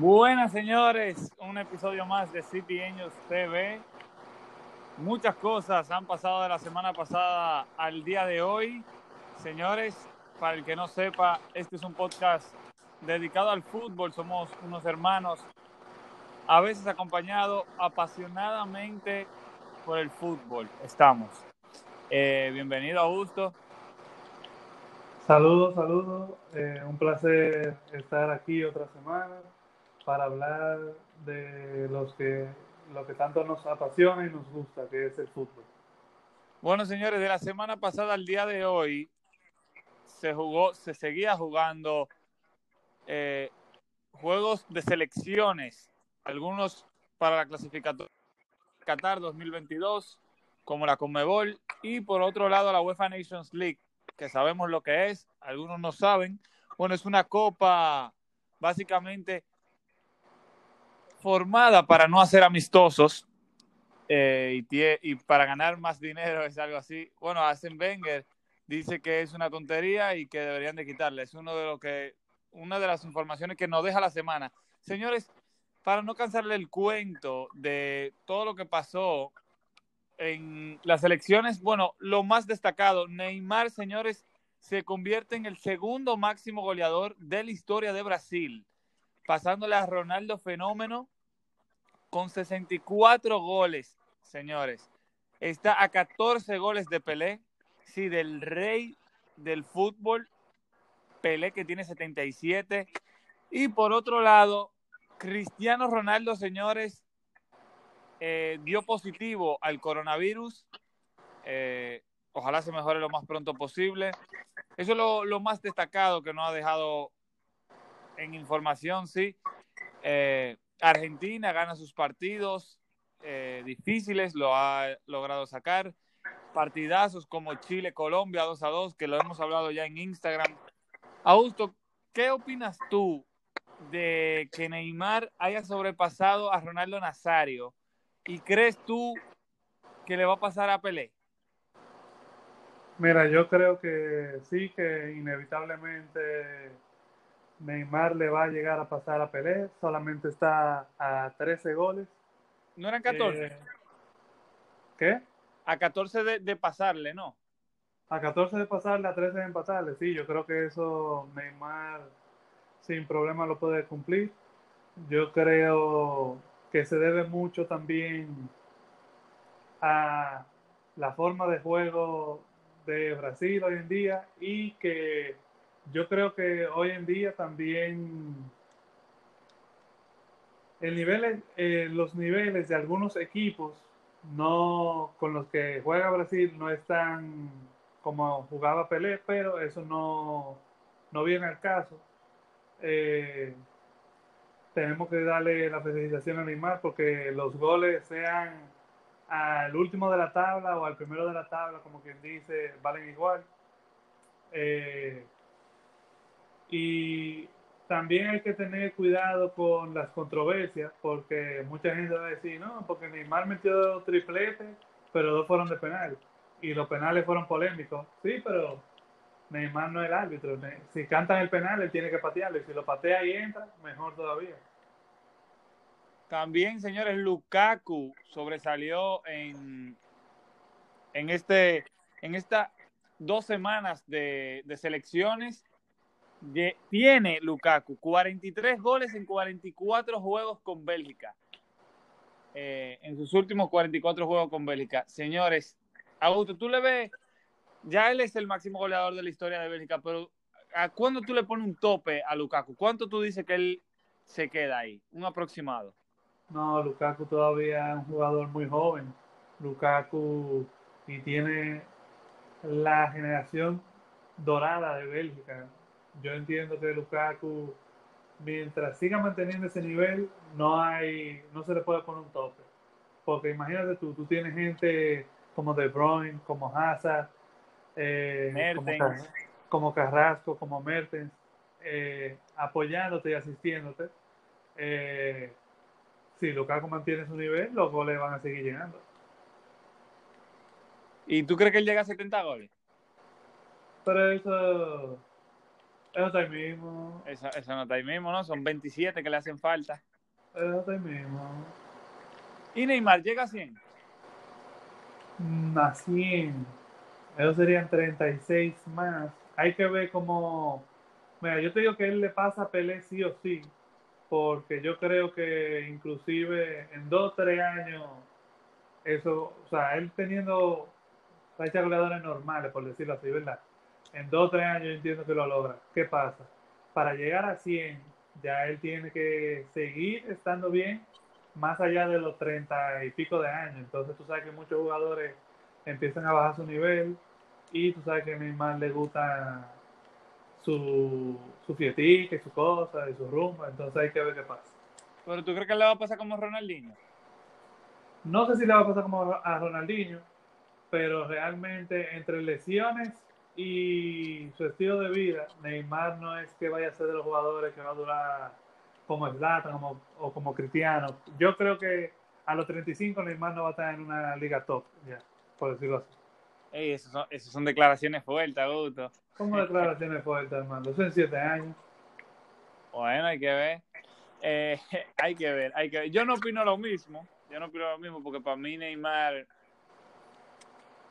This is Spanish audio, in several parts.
Buenas señores, un episodio más de City Angels TV. Muchas cosas han pasado de la semana pasada al día de hoy. Señores, para el que no sepa, este es un podcast dedicado al fútbol. Somos unos hermanos, a veces acompañados apasionadamente por el fútbol. Estamos. Eh, bienvenido, Augusto. Saludos, saludos. Eh, un placer estar aquí otra semana para hablar de los que, lo que tanto nos apasiona y nos gusta, que es el fútbol. Bueno, señores, de la semana pasada al día de hoy se jugó, se seguía jugando eh, juegos de selecciones, algunos para la clasificatoria Qatar 2022, como la Conmebol, y por otro lado la UEFA Nations League, que sabemos lo que es, algunos no saben. Bueno, es una copa básicamente formada para no hacer amistosos eh, y, y, para ganar más dinero, es algo así. Bueno, hacen Wenger dice que es una tontería y que deberían de quitarle. Es uno de lo que, una de las informaciones que nos deja la semana. Señores, para no cansarle el cuento de todo lo que pasó en las elecciones, bueno, lo más destacado, Neymar, señores, se convierte en el segundo máximo goleador de la historia de Brasil pasándole a Ronaldo Fenómeno con 64 goles, señores. Está a 14 goles de Pelé, sí, del rey del fútbol, Pelé que tiene 77. Y por otro lado, Cristiano Ronaldo, señores, eh, dio positivo al coronavirus. Eh, ojalá se mejore lo más pronto posible. Eso es lo, lo más destacado que nos ha dejado en información, sí. Eh, Argentina gana sus partidos eh, difíciles, lo ha logrado sacar. Partidazos como Chile-Colombia 2 a 2, que lo hemos hablado ya en Instagram. Augusto, ¿qué opinas tú de que Neymar haya sobrepasado a Ronaldo Nazario? ¿Y crees tú que le va a pasar a Pelé? Mira, yo creo que sí, que inevitablemente Neymar le va a llegar a pasar a Pelé, solamente está a 13 goles. ¿No eran 14? Eh, ¿Qué? A 14 de, de, pasarle, ¿no? A 14 de pasarle, a 13 de empatarle, sí, yo creo que eso Neymar sin problema lo puede cumplir. Yo creo que se debe mucho también a la forma de juego de Brasil hoy en día y que yo creo que hoy en día también el nivel, eh, los niveles de algunos equipos no con los que juega Brasil no están como jugaba Pelé, pero eso no, no viene al caso. Eh, tenemos que darle la felicitación a Neymar porque los goles sean al último de la tabla o al primero de la tabla, como quien dice, valen igual. Eh, y también hay que tener cuidado con las controversias, porque mucha gente va a decir, no, porque Neymar metió triplete, pero dos fueron de penal. Y los penales fueron polémicos. Sí, pero Neymar no es el árbitro. Si cantan el penal, él tiene que patearlo. Y si lo patea y entra, mejor todavía. También, señores, Lukaku sobresalió en, en, este, en estas dos semanas de, de selecciones tiene Lukaku 43 goles en 44 juegos con Bélgica. Eh, en sus últimos 44 juegos con Bélgica. Señores, Augusto, tú le ves, ya él es el máximo goleador de la historia de Bélgica, pero ¿a cuándo tú le pones un tope a Lukaku? ¿Cuánto tú dices que él se queda ahí? Un aproximado. No, Lukaku todavía es un jugador muy joven. Lukaku y tiene la generación dorada de Bélgica yo entiendo que Lukaku, mientras siga manteniendo ese nivel, no hay, no se le puede poner un tope. Porque imagínate tú, tú tienes gente como De Bruyne, como Hazard, eh, como, Carrasco, como Mertens, eh, apoyándote y asistiéndote. Eh, si Lukaku mantiene su nivel, los goles van a seguir llegando. ¿Y tú crees que él llega a 70 goles? Pero eso Eso está ahí mismo. Eso, eso no está ahí mismo, ¿no? Son 27 que le hacen falta. Eso está ahí mismo. ¿Y Neymar llega a 100? Mm, A 100. Eso serían 36 más. Hay que ver cómo. Mira, yo te digo que él le pasa a Pelé sí o sí. Porque yo creo que inclusive en 2 o 3 años, eso, o sea, él teniendo rachas goleadoras normales, por decirlo así, ¿verdad? En 2 o 3 años yo entiendo que lo logra. ¿Qué pasa? Para llegar a 100, ya él tiene que seguir estando bien más allá de los 30 y pico de años. Entonces tú sabes que muchos jugadores empiezan a bajar su nivel y tú sabes que a Neymar le gusta su, su fietica y su cosa y su rumba. Entonces hay que ver qué pasa. ¿Pero tú crees que le va a pasar como Ronaldinho? No sé si le va a pasar como a Ronaldinho, pero realmente entre lesiones y su estilo de vida, Neymar no es que vaya a ser de los jugadores que va a durar como Zlatan como, o como Cristiano. Yo creo que a los 35 Neymar no va a estar en una liga top, ya, por decirlo así. Ey, esas son, esas son declaraciones fuertes, Augusto. ¿Cómo declaraciones fuertes, Armando? Eso en 7 años. Bueno, hay que ver. Eh, hay que ver, hay que ver. Yo no opino lo mismo. Yo no opino lo mismo porque para mí Neymar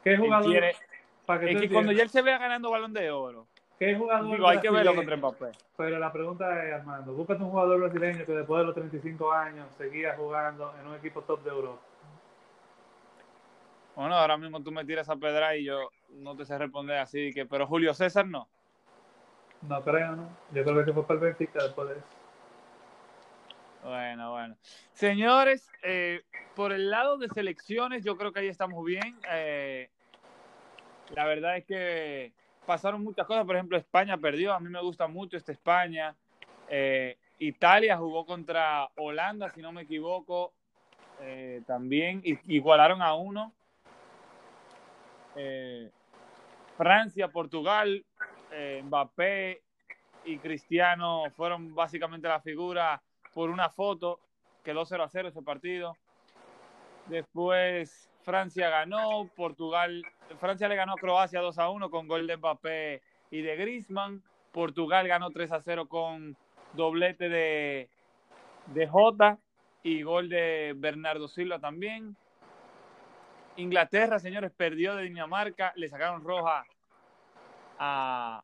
¿Qué jugador? quiere- para que es tú que cuando ya él se vea ganando balón de oro, ¿qué jugador digo, hay que verlo contra Mbappé. Pero la pregunta es, Armando, búscate un jugador brasileño que después de los 35 años seguía jugando en un equipo top de Europa. Bueno, ahora mismo tú me tiras a pedra y yo no te sé responder así, que, pero Julio César no. No creo, ¿no? Yo creo que se fue para el Benfica después de eso. Bueno, bueno. Señores, eh, por el lado de selecciones, yo creo que ahí estamos bien. Eh, la verdad es que pasaron muchas cosas. Por ejemplo, España perdió. A mí me gusta mucho esta España. Eh, Italia jugó contra Holanda, si no me equivoco. Eh, también igualaron a uno. Eh, Francia, Portugal, Mbappé y Cristiano fueron básicamente la figura por una foto. Quedó 0 a 0 ese partido. Después Francia ganó, Portugal, Francia le ganó a Croacia 2 a 1 con gol de Mbappé y de Griezmann. Portugal ganó 3 a 0 con doblete de, de Jota y gol de Bernardo Silva también. Inglaterra, señores, perdió de Dinamarca, le sacaron roja a,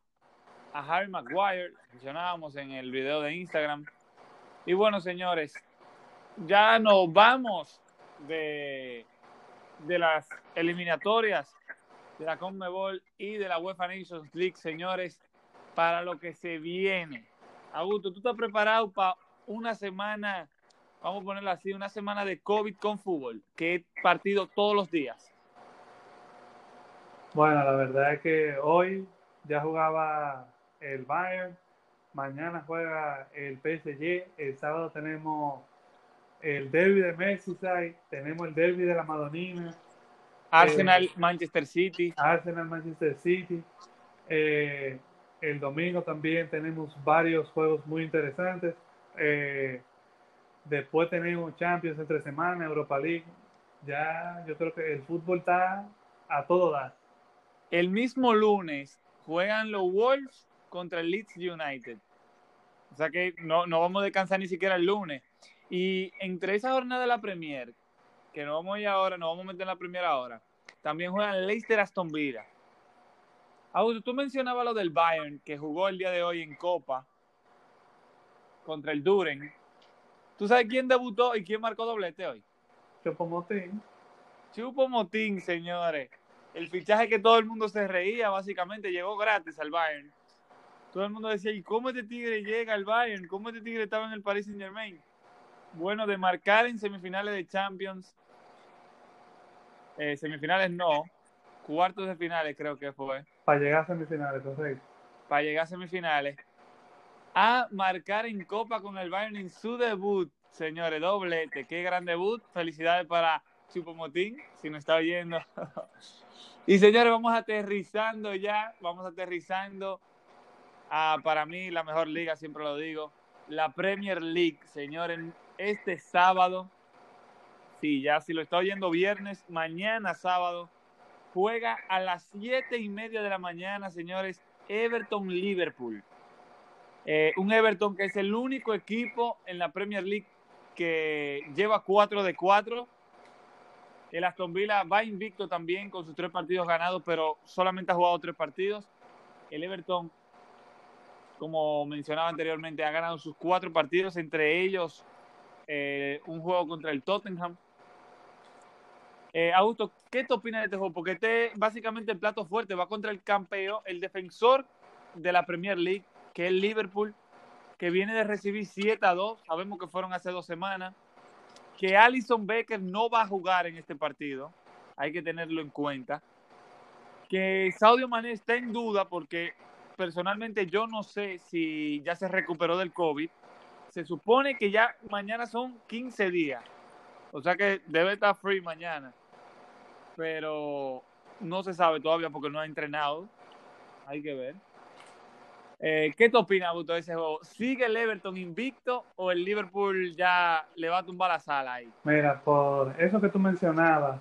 a Harry Maguire, mencionábamos en el video de Instagram. Y bueno, señores, ya nos vamos de, de las eliminatorias de la CONMEBOL y de la UEFA Nations League, señores, para lo que se viene. Augusto, ¿tú estás preparado para una semana, vamos a ponerlo así, una semana de COVID con fútbol, que es partido todos los días? Bueno, la verdad es que hoy ya jugaba el Bayern, mañana juega el PSG, el sábado tenemos el derby de Merseyside, tenemos el derby de la Madonina, Arsenal, Manchester City. Arsenal, Manchester City. Eh, el domingo también tenemos varios juegos muy interesantes. Eh, después tenemos Champions entre semana, Europa League. Ya yo creo que el fútbol está a todo dar. El mismo lunes juegan los Wolves contra el Leeds United. O sea que no, no vamos a descansar ni siquiera el lunes. Y entre esa jornada de la Premier, que no vamos a ir ahora, no vamos a meter en la primera hora, también juegan Leicester Aston Villa. Augusto, tú mencionabas lo del Bayern, que jugó el día de hoy en Copa contra el Duren. ¿Tú sabes quién debutó y quién marcó doblete hoy? Chopomotín. Chupo Motín, señores. El fichaje que todo el mundo se reía, básicamente, llegó gratis al Bayern. Todo el mundo decía, ¿y cómo este tigre llega al Bayern? ¿Cómo este tigre estaba en el Paris Saint Germain? Bueno, de marcar en semifinales de Champions, eh, semifinales no, cuartos de finales creo que fue, Para llegar a semifinales, correcto. para llegar a semifinales, a marcar en Copa con el Bayern en su debut, señores, doblete, qué gran debut, felicidades para Chupomotín, si nos está oyendo. y señores, vamos aterrizando ya, vamos aterrizando a, para mí, la mejor liga, siempre lo digo, la Premier League, señores, este sábado, sí, ya si lo está oyendo viernes, mañana sábado, juega a las siete y media de la mañana, señores, Everton-Liverpool. Eh, un Everton que es el único equipo en la Premier League que lleva 4 de 4. El Aston Villa va invicto también con sus tres partidos ganados, pero solamente ha jugado tres partidos. El Everton, como mencionaba anteriormente, ha ganado sus cuatro partidos, entre ellos eh, un juego contra el Tottenham. Eh, Augusto, ¿qué te opinas de este juego? Porque este básicamente el plato fuerte va contra el campeón, el defensor de la Premier League, que es Liverpool, que viene de recibir 7 a 2. Sabemos que fueron hace dos semanas. Que Alison Becker no va a jugar en este partido. Hay que tenerlo en cuenta. Que Saudio Mané está en duda porque personalmente yo no sé si ya se recuperó del COVID. Se supone que ya mañana son 15 días. O sea que debe estar free mañana. Pero no se sabe todavía porque no ha entrenado. Hay que ver. Eh, ¿Qué te opinas, Augusto, de ese juego? ¿Sigue el Everton invicto o el Liverpool ya le va a tumbar la sala ahí? Mira, por eso que tú mencionabas,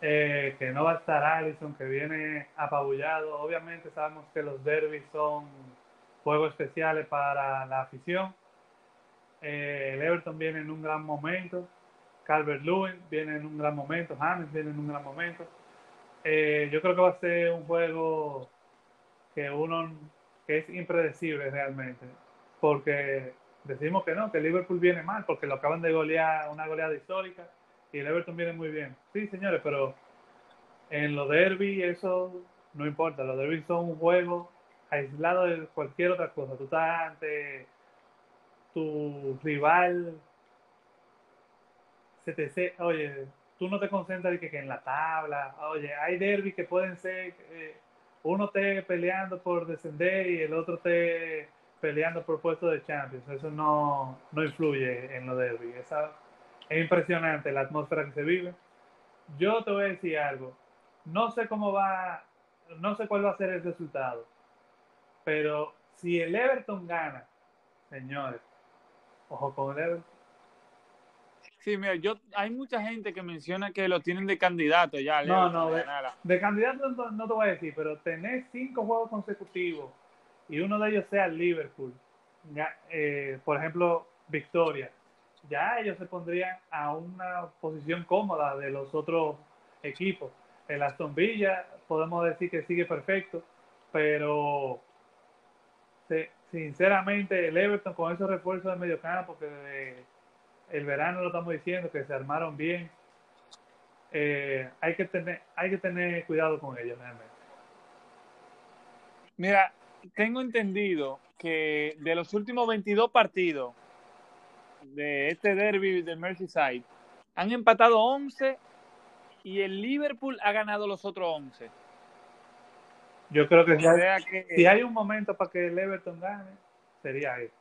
eh, que no va a estar Allison, que viene apabullado. Obviamente sabemos que los derbis son juegos especiales para la afición. Eh, el Everton viene en un gran momento. Calvert Lewin viene en un gran momento. James viene en un gran momento. yo creo que va a ser un juego que uno que es impredecible realmente, porque decimos que no, que Liverpool viene mal, porque lo acaban de golear una goleada histórica y el Everton viene muy bien. Sí, señores, pero en los derby eso no importa, los derbis son un juego aislado de cualquier otra cosa. Tú estás ante tu rival, se te oye, tú no te concentras que, que en la tabla, oye, hay derbis que pueden ser... Eh, uno esté peleando por descender y el otro esté peleando por puesto de Champions. Eso no, no influye en lo derby. Esa, es impresionante la atmósfera que se vive. Yo te voy a decir algo. No sé cómo va, no sé cuál va a ser el resultado. Pero si el Everton gana, señores, ojo con Everton. Sí, mira, yo, hay mucha gente que menciona que lo tienen de candidato ya. No, no, de, candidato no, te voy a decir, pero tener cinco juegos consecutivos y uno de ellos sea el Liverpool, eh, por ejemplo, victoria, ya ellos se pondrían a una posición cómoda de los otros equipos. El Aston Villa podemos decir que sigue perfecto, pero sinceramente el Everton con esos refuerzos de medio campo que el verano lo estamos diciendo, que se armaron bien. Eh, hay, que tener, hay que tener cuidado con ellos realmente. Mira, tengo entendido que de los últimos 22 partidos de este derby de Merseyside, han empatado 11 y el Liverpool ha ganado los otros 11. Yo creo que, si si hay un momento para que el Everton gane, sería este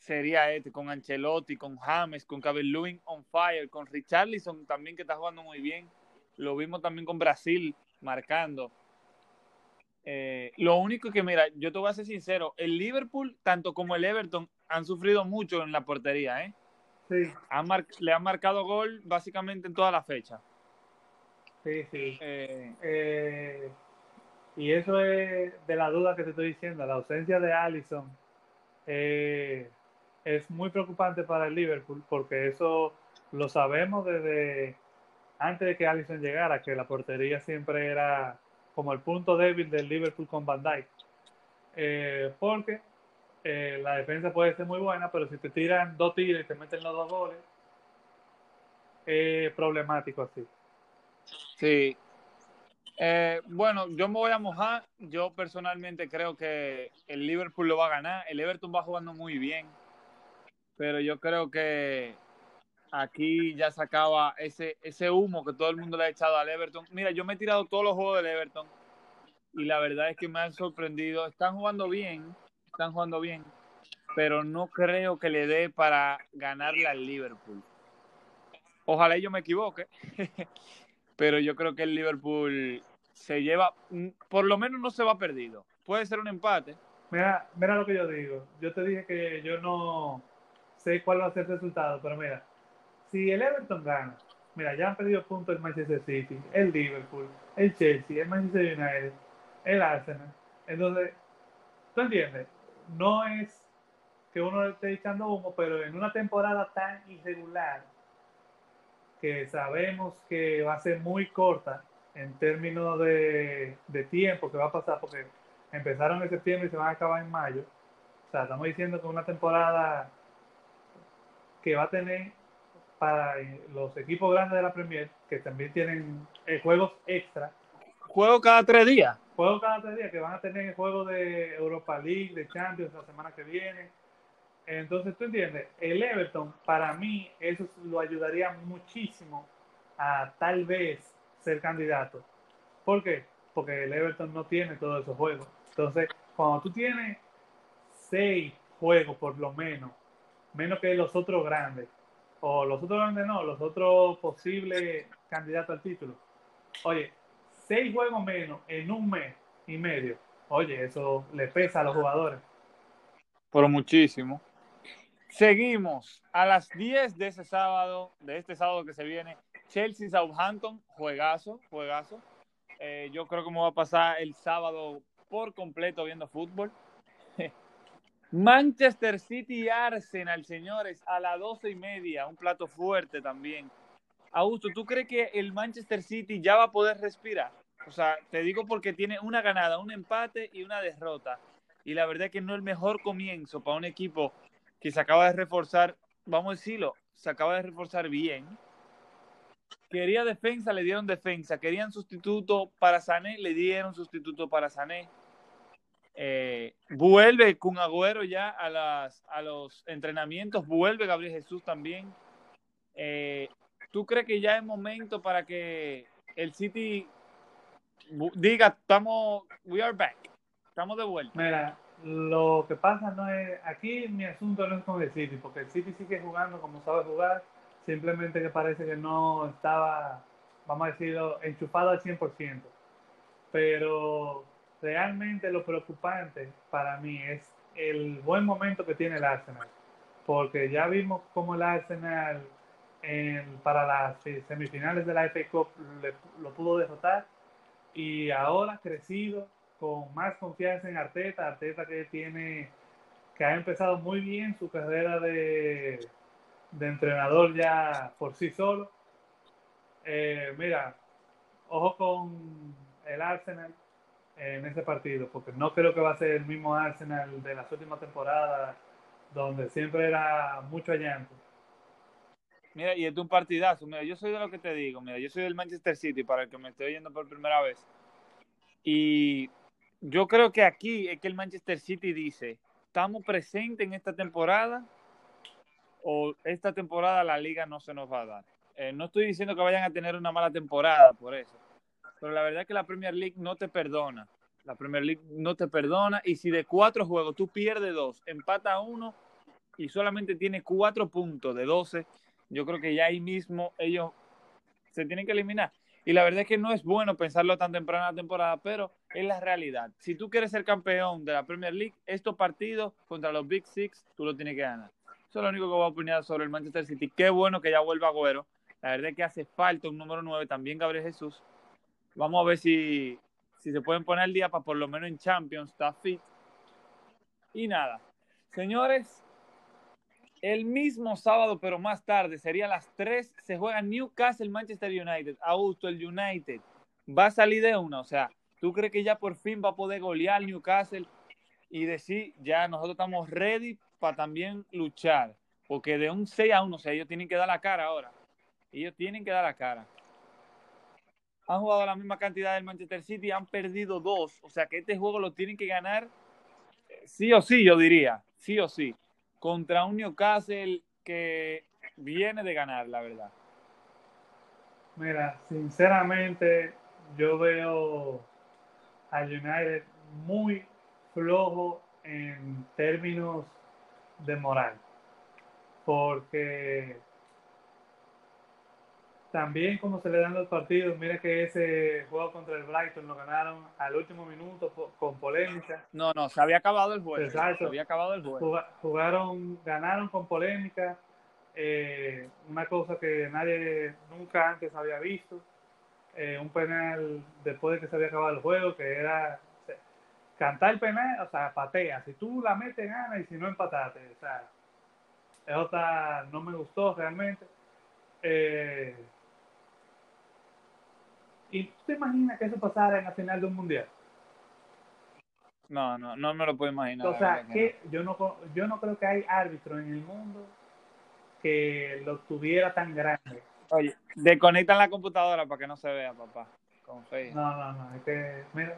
sería este, con Ancelotti, con James, con Calvert-Lewin on fire, con Richarlison también que está jugando muy bien. Lo vimos también con Brasil marcando. Eh, lo único que, mira, yo te voy a ser sincero, el Liverpool, tanto como el Everton, han sufrido mucho en la portería, ¿eh? Sí. le han marcado gol básicamente en toda la fecha. Sí, sí. Eh, eh, y eso es de la duda que te estoy diciendo, la ausencia de Allison. Eh, es muy preocupante para el Liverpool porque eso lo sabemos desde antes de que Allison llegara, que la portería siempre era como el punto débil del Liverpool con Van Dijk. Eh, porque eh, la defensa puede ser muy buena, pero si te tiran dos tiros y te meten los dos goles, es problemático así. Sí. Eh, bueno, yo me voy a mojar. Yo personalmente creo que el Liverpool lo va a ganar. El Everton va jugando muy bien pero yo creo que aquí ya se acaba ese, ese humo que todo el mundo le ha echado al Everton. Mira, yo me he tirado todos los juegos del Everton y la verdad es que me han sorprendido. Están jugando bien, están jugando bien, pero no creo que le dé para ganarle al Liverpool. Ojalá yo me equivoque, pero yo creo que el Liverpool se lleva, por lo menos no se va perdido. Puede ser un empate. Mira, mira lo que yo digo. Yo te dije que yo no, sé cuál va a ser el resultado, pero mira, si el Everton gana, mira, ya han perdido puntos el Manchester City, el Liverpool, el Chelsea, el Manchester United, el Arsenal. Entonces, ¿tú entiendes? no es que uno esté echando humo, pero en una temporada tan irregular que sabemos que va a ser muy corta en términos de, de tiempo que va a pasar, porque empezaron en septiembre y se van a acabar en mayo. O sea, estamos diciendo que una temporada que va a tener para los equipos grandes de la Premier, que también tienen eh, juegos extra. Juego cada tres días. Juegos cada tres días, que van a tener juegos de Europa League, de Champions la semana que viene. Entonces, tú entiendes, el Everton, para mí, eso lo ayudaría muchísimo a tal vez ser candidato. ¿Por qué? Porque el Everton no tiene todos esos juegos. Entonces, cuando tú tienes seis juegos por lo menos, menos que los otros grandes, o los otros grandes no, los otros posibles candidatos al título. Oye, seis juegos menos en un mes y medio. Oye, eso le pesa a los jugadores. Pero muchísimo. Seguimos a las 10 de ese sábado, de este sábado que se viene, Chelsea Southampton, juegazo, juegazo. Eh, yo creo que me va a pasar el sábado por completo viendo fútbol. Manchester City Arsenal, señores, a las doce y media, un plato fuerte también. Augusto, ¿tú crees que el Manchester City ya va a poder respirar? O sea, te digo porque tiene una ganada, un empate y una derrota. Y la verdad es que no es el mejor comienzo para un equipo que se acaba de reforzar, vamos a decirlo, se acaba de reforzar bien. Quería defensa, le dieron defensa. Querían sustituto para Sané, le dieron sustituto para Sané. Eh, vuelve con Agüero ya a los entrenamientos, vuelve Gabriel Jesús también. Eh, ¿Tú crees que ya es momento para que el City diga, estamos, we are back, estamos de vuelta? Mira, lo que pasa no es, aquí mi asunto no es con el City, porque el City sigue jugando como sabe jugar, simplemente que parece que no estaba, vamos a decirlo, enchufado al 100%. Pero realmente lo preocupante para mí es el buen momento que tiene el Arsenal, porque ya vimos cómo el Arsenal para las semifinales de la FA Cup lo pudo derrotar y ahora crecido con más confianza en Arteta, Arteta que tiene que ha empezado muy bien su carrera de, de entrenador ya por sí solo. Eh, mira, ojo con el Arsenal, en ese partido, porque no creo que va a ser el mismo Arsenal de las últimas temporadas, donde siempre era mucho allanto. Mira, y es un partidazo. Mira, yo soy de lo que te digo. Mira, yo soy del Manchester City, para el que me estoy oyendo por primera vez. Y yo creo que aquí es que el Manchester City dice, estamos presentes en esta temporada o esta temporada la liga no se nos va a dar. Eh, no estoy diciendo que vayan a tener una mala temporada por eso pero la verdad es que la Premier League no te perdona. La Premier League no te perdona y si de cuatro juegos tú pierdes dos, empata uno y solamente tiene cuatro puntos de doce, yo creo que ya ahí mismo ellos se tienen que eliminar. Y la verdad es que no es bueno pensarlo tan temprano en la temporada, pero es la realidad. Si tú quieres ser campeón de la Premier League, estos partidos contra los Big Six, tú lo tienes que ganar. Eso es lo único que voy a opinar sobre el Manchester City. Qué bueno que ya vuelva Agüero. La verdad es que hace falta un número 9, también Gabriel Jesús. Vamos a ver si, si se pueden poner el día para por lo menos en Champions estar fit. Y nada, señores, el mismo sábado, pero más tarde, sería las 3, se juega Newcastle Manchester United. Augusto, el United va a salir de una. O sea, ¿tú crees que ya por fin va a poder golear Newcastle y decir, ya nosotros estamos ready para también luchar? Porque de un 6 a 1, o sea, ellos tienen que dar la cara ahora. Ellos tienen que dar la cara han jugado la misma cantidad del Manchester City, han perdido dos. O sea que este juego lo tienen que ganar eh, sí o sí, yo diría, sí o sí, contra un Newcastle que viene de ganar, la verdad. Mira, sinceramente, yo veo a United muy flojo en términos de moral. Porque también como se le dan los partidos, mira que ese juego contra el Brighton lo ganaron al último minuto con polémica. No, no, se había acabado el juego. Exacto. Se había acabado el juego. Jugaron, ganaron con polémica, eh, una cosa que nadie nunca antes había visto. Eh, un penal después de que se había acabado el juego, que era cantar el penal, o sea, patea. Si tú la metes, gana y si no, empatate. O sea, eso está, no me gustó realmente. Eh, ¿Y tú te imaginas que eso pasara en la final de un mundial? No, no, no me lo puedo imaginar. O sea, que yo no, yo no creo que hay árbitro en el mundo que lo tuviera tan grande. Oye, desconectan la computadora para que no se vea, papá. Con No, no, no, es que, mira.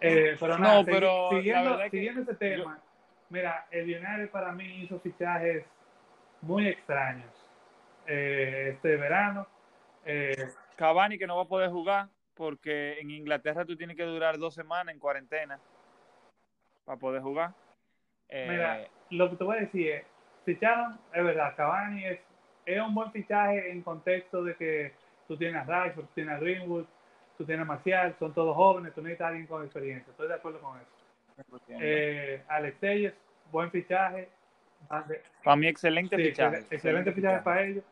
Eh, pero no, pero siguiendo, siguiendo ese tema, mira, el United para mí hizo fichajes muy extraños eh, este verano. Eh, Cavani que no va a poder jugar porque en Inglaterra tú tienes que durar dos semanas en cuarentena para poder jugar. Mira, eh, lo que te voy a decir es, ficharon, es verdad, Cavani es, es un buen fichaje en contexto de que tú tienes a Rashford, tú tienes a Greenwood, tú tienes Marcial, son todos jóvenes, tú necesitas a alguien con experiencia, estoy de acuerdo con eso. Eh, Alex Telles, buen fichaje. Para mí excelente fichaje. Excelente, fichaje para ellos,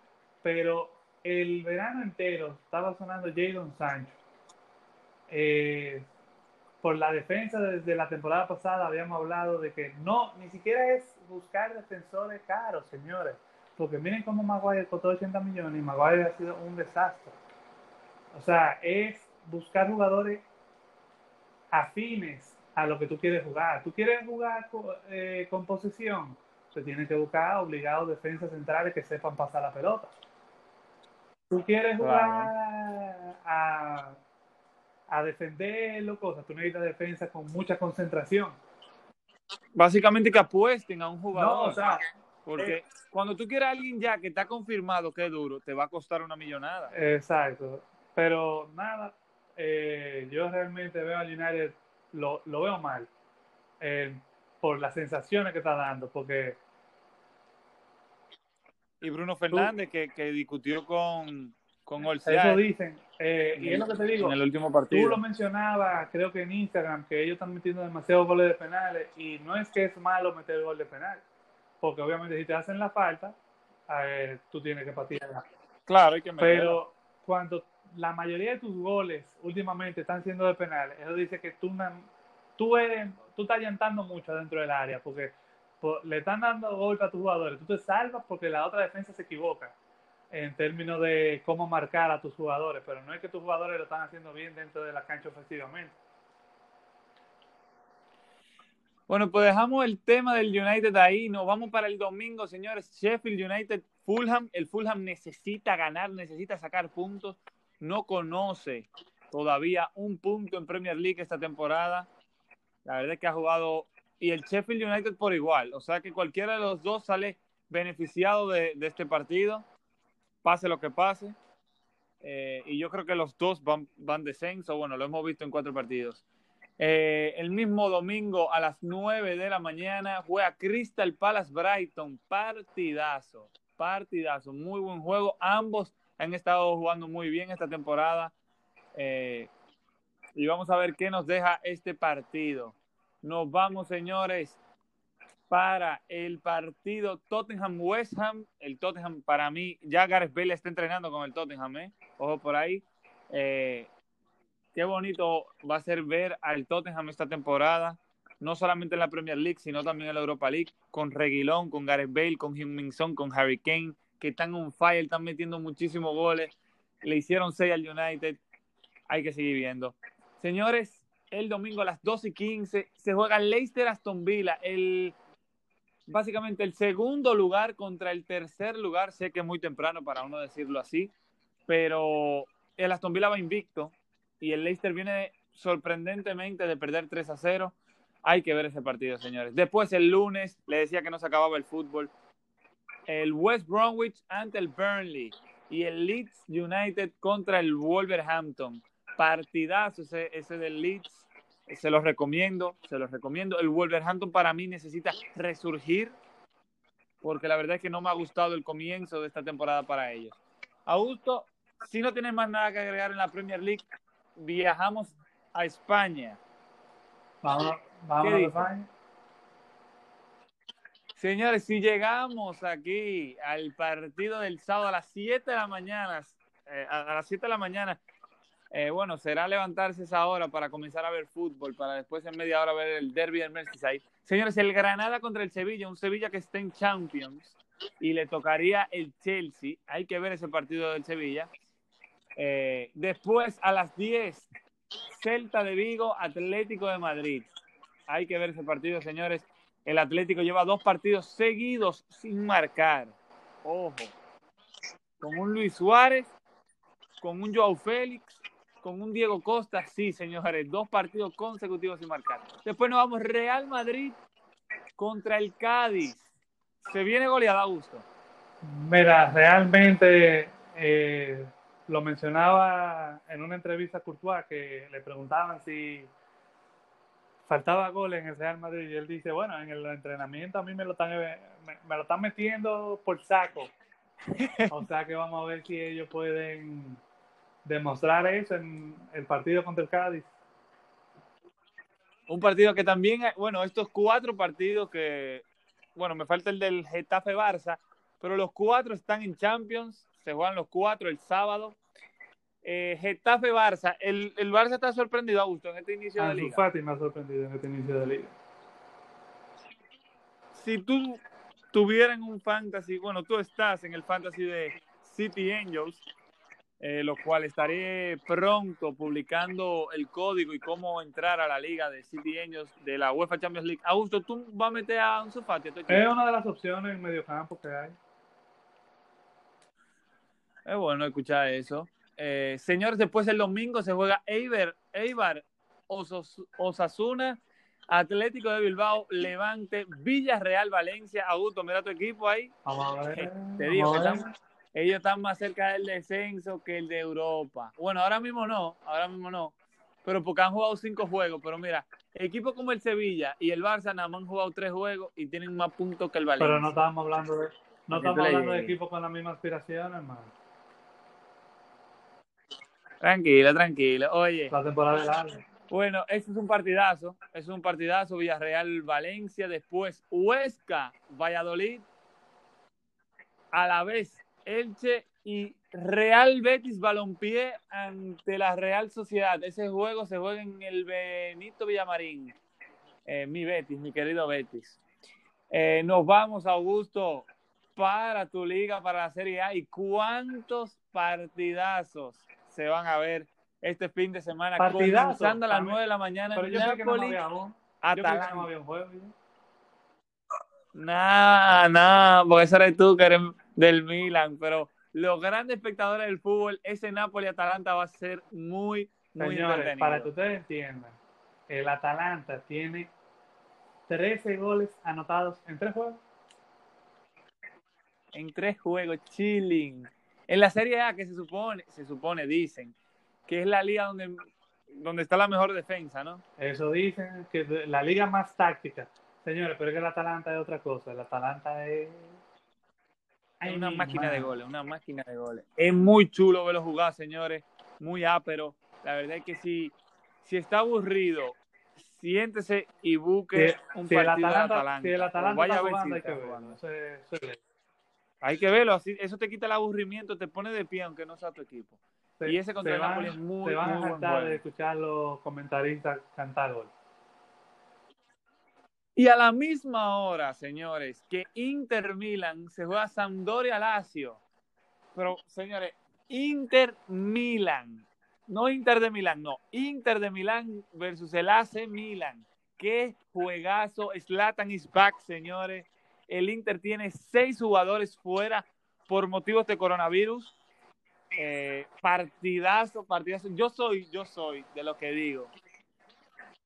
pero el verano entero estaba sonando Jadon Sancho. Eh, por la defensa desde la temporada pasada habíamos hablado de que no, ni siquiera es buscar defensores caros, señores. Porque miren cómo Maguire costó 80 millones y Maguire ha sido un desastre. O sea, es buscar jugadores afines a lo que tú quieres jugar. ¿Tú quieres jugar eh, con posesión? Se tiene que buscar obligados defensas centrales que sepan pasar la pelota. ¿Tú quieres jugar a, a defenderlo, cosas? Tú necesitas defensa con mucha concentración. Básicamente que apuesten a un jugador. porque eh, cuando tú quieres a alguien ya que está confirmado que es duro, te va a costar una millonada. Exacto. Pero nada, eh, yo realmente veo al United, lo, lo veo mal. Eh, por las sensaciones que está dando, porque y Bruno Fernández, que, que, discutió con, con Eso dicen. Eh, y es lo que te digo. En el último partido. Tú lo mencionabas, creo que en Instagram, que ellos están metiendo demasiados goles de penales. Y no es que es malo meter gol de penal. Porque obviamente si te hacen la falta, eh, tú tienes que patearla. Claro, hay que meterla. Pero cuando la mayoría de tus goles últimamente están siendo de penales, eso dice que tú, tú, eres, estás llantando mucho dentro del área. Porque le están dando golpe a tus jugadores. Tú te salvas porque la otra defensa se equivoca en términos de cómo marcar a tus jugadores, pero no es que tus jugadores lo están haciendo bien dentro de la cancha ofensivamente. Bueno, pues dejamos el tema del United ahí, nos vamos para el domingo, señores. Sheffield United, Fulham, el Fulham necesita ganar, necesita sacar puntos, no conoce todavía un punto en Premier League esta temporada. La verdad es que ha jugado y el Sheffield United por igual. O sea que cualquiera de los dos sale beneficiado de, este partido, pase lo que pase. Eh, y yo creo que los dos van, van descenso. Bueno, lo hemos visto en cuatro partidos. Eh, el mismo domingo a las 9 de la mañana juega Crystal Palace Brighton. Partidazo, partidazo. Muy buen juego. Ambos han estado jugando muy bien esta temporada. Eh, y vamos a ver qué nos deja este partido. Nos vamos, señores, para el partido Tottenham-West Ham. El Tottenham, para mí, ya Gareth Bale está entrenando con el Tottenham, ¿eh? Ojo por ahí. Eh, qué bonito va a ser ver al Tottenham esta temporada, no solamente en la Premier League, sino también en la Europa League, con Reguilón, con Gareth Bale, con Heung-Min con Harry Kane, que están on fire, están metiendo muchísimos goles. Le hicieron 6 al United. Hay que seguir viendo. Señores, el domingo a las 12 y 15 se juega Leicester Aston Villa, el básicamente el segundo lugar contra el tercer lugar. Sé que es muy temprano para uno decirlo así, pero el Aston Villa va invicto y el Leicester viene sorprendentemente de perder 3 a 0. Hay que ver ese partido, señores. Después el lunes, le decía que no se acababa el fútbol. El West Bromwich ante el Burnley y el Leeds United contra el Wolverhampton partidazo ese, ese del Leeds. Se los recomiendo, se los recomiendo. El Wolverhampton para mí necesita resurgir porque la verdad es que no me ha gustado el comienzo de esta temporada para ellos. Augusto, si no tienes más nada que agregar en la Premier League, viajamos a España. Vamos, vamos a España. Señores, si llegamos aquí al partido del sábado a las 7 de la mañana, eh, a las 7 de la mañana, Eh, bueno, será levantarse esa hora para comenzar a ver fútbol, para después en media hora ver el derby del Merseyside. Señores, el Granada contra el Sevilla, un Sevilla que está en Champions y le tocaría el Chelsea. Hay que ver ese partido del Sevilla. Eh, después, a las 10, Celta de Vigo, Atlético de Madrid. Hay que ver ese partido, señores. El Atlético lleva dos partidos seguidos sin marcar. Ojo. Con un Luis Suárez, con un Joao Félix, con un Diego Costa. Sí, señores, dos partidos consecutivos sin marcar. Después nos vamos Real Madrid contra el Cádiz. Se viene goleada, Augusto. Mira, realmente eh, lo mencionaba en una entrevista a Courtois que le preguntaban si faltaba goles en el Real Madrid y él dice, bueno, en el entrenamiento a mí me lo están, me, lo están metiendo por saco. o sea que vamos a ver si ellos pueden demostrar eso en el partido contra el Cádiz. Un partido que también, bueno, estos cuatro partidos que, bueno, me falta el del Getafe Barça, pero los cuatro están en Champions, se juegan los cuatro el sábado eh, Getafe Barça, el, el, Barça está sorprendido, Augusto, en este inicio de liga. Fati me ha sorprendido en este inicio de liga. Si tú tuvieras un fantasy, bueno, tú estás en el fantasy de City Angels, eh, lo cual estaré pronto publicando el código y cómo entrar a la liga de City Angels de la UEFA Champions League. Augusto, ¿tú vas a meter a Ansu Fati? Es una de las opciones en medio campo que hay. Es bueno escuchar eso. Eh, señores, después el domingo se juega Eibar, Eibar Osasuna, Atlético de Bilbao, Levante, Villarreal, Valencia. Augusto, mira tu equipo ahí. Eh, te digo ellos están más cerca del descenso que el de Europa. Bueno, ahora mismo no, ahora mismo no. Pero porque han jugado cinco juegos. Pero mira, equipos como el Sevilla y el Barça nada más han jugado tres juegos y tienen más puntos que el Valencia. Pero no estamos hablando de, no estamos hablando de equipos con la misma aspiración, hermano. Tranquilo, tranquilo. Oye. La temporada Bueno, este es un partidazo. Es un partidazo. Villarreal, Valencia. Después Huesca, Valladolid. A la vez Elche y Real Betis Balompié ante la Real Sociedad. Ese juego se juega en el Benito Villamarín. Eh, mi Betis, mi querido Betis. Eh, nos vamos, Augusto, para tu liga, para la Serie A. ¿Y cuántos partidazos se van a ver este fin de semana comenzando a las 9 de la mañana pero yo sé que no Atalanta. no un juego. Nada, nada, porque eso eres tú que eres del Milan, pero los grandes espectadores del fútbol, ese Napoli-Atalanta va a ser muy, muy Señores, para que ustedes entiendan, el Atalanta tiene 13 goles anotados en tres juegos. En tres juegos, chilling. En la Serie A, que se supone, se supone, dicen, que es la liga donde, donde está la mejor defensa, ¿no? Eso dicen, que la liga más táctica. Señores, pero es que el Atalanta es otra cosa. El Atalanta es... Es una máquina de goles, una máquina de goles. Es muy chulo verlo jugar, señores. Muy ápero. La verdad es que si, si está aburrido, siéntese y busque un partido de Atalanta. Si el Atalanta ver si hay que verlo. Hay que verlo, así, eso te quita el aburrimiento, te pone de pie aunque no sea tu equipo. y ese contra el Napoli es muy, van a cantar de escuchar los comentaristas cantar gol. Y a la misma hora, señores, que Inter Milan se juega Sampdoria Lazio. Pero, señores, Inter Milan, no Inter de Milán, no, Inter de Milán versus el AC Milan. Qué juegazo, Slatan is back, señores el Inter tiene seis jugadores fuera por motivos de coronavirus. Eh, partidazo, partidazo. Yo soy, yo soy de lo que digo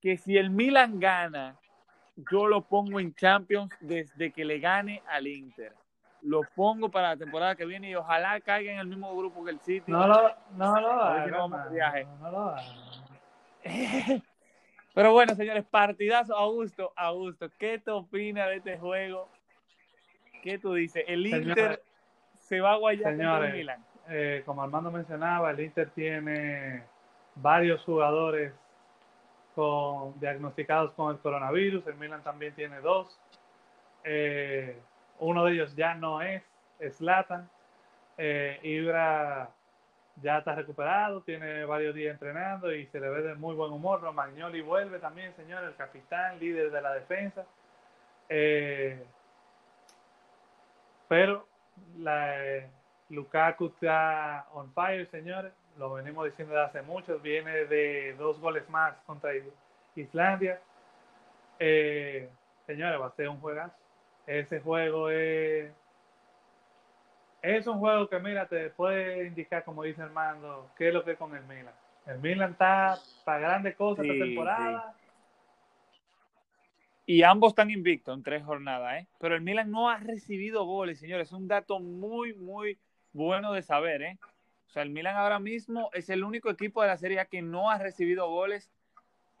que si el Milan gana, yo lo pongo en Champions desde que le gane al Inter. Lo pongo para la temporada que viene y ojalá caiga en el mismo grupo que el City. No lo, no lo no, no lo Pero bueno, señores, partidazo. Augusto, Augusto, ¿qué te opina de este juego? ¿Qué tú dices? ¿El Inter se va a guayar el Milan? Eh, como Armando mencionaba, el Inter tiene varios jugadores con, diagnosticados con el coronavirus. El Milan también tiene dos. Eh, uno de ellos ya no es Slatan. Eh, Ibra ya está recuperado, tiene varios días entrenando y se le ve de muy buen humor. Romagnoli vuelve también, señor, el capitán, líder de la defensa. Eh, pero la, eh, Lukaku está on fire, señores. Lo venimos diciendo desde hace mucho. Viene de dos goles más contra Islandia. Eh, señores, va a ser un juegazo. Ese juego es es un juego que, mira, te puede indicar, como dice Armando, qué es lo que es con el Milan. El Milan está para grandes cosas esta temporada. Y ambos están invictos en tres jornadas, ¿eh? Pero el Milan no ha recibido goles, señores. Es un dato muy, muy bueno de saber, ¿eh? O sea, el Milan ahora mismo es el único equipo de la Serie A que no ha recibido goles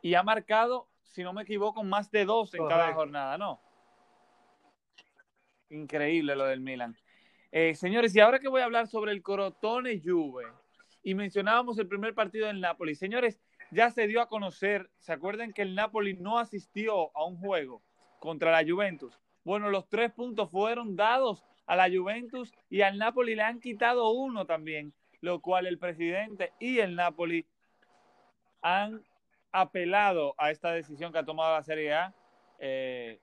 y ha marcado, si no me equivoco, más de dos en cada jornada, ¿no? Increíble lo del Milan. Eh, señores, y ahora que voy a hablar sobre el Crotone Juve, y mencionábamos el primer partido del Napoli, señores, ya se dio a conocer, ¿se acuerdan que el Napoli no asistió a un juego contra la Juventus? Bueno, los tres puntos fueron dados a la Juventus y al Napoli le han quitado uno también, lo cual el presidente y el Napoli han apelado a esta decisión que ha tomado la Serie A. Eh,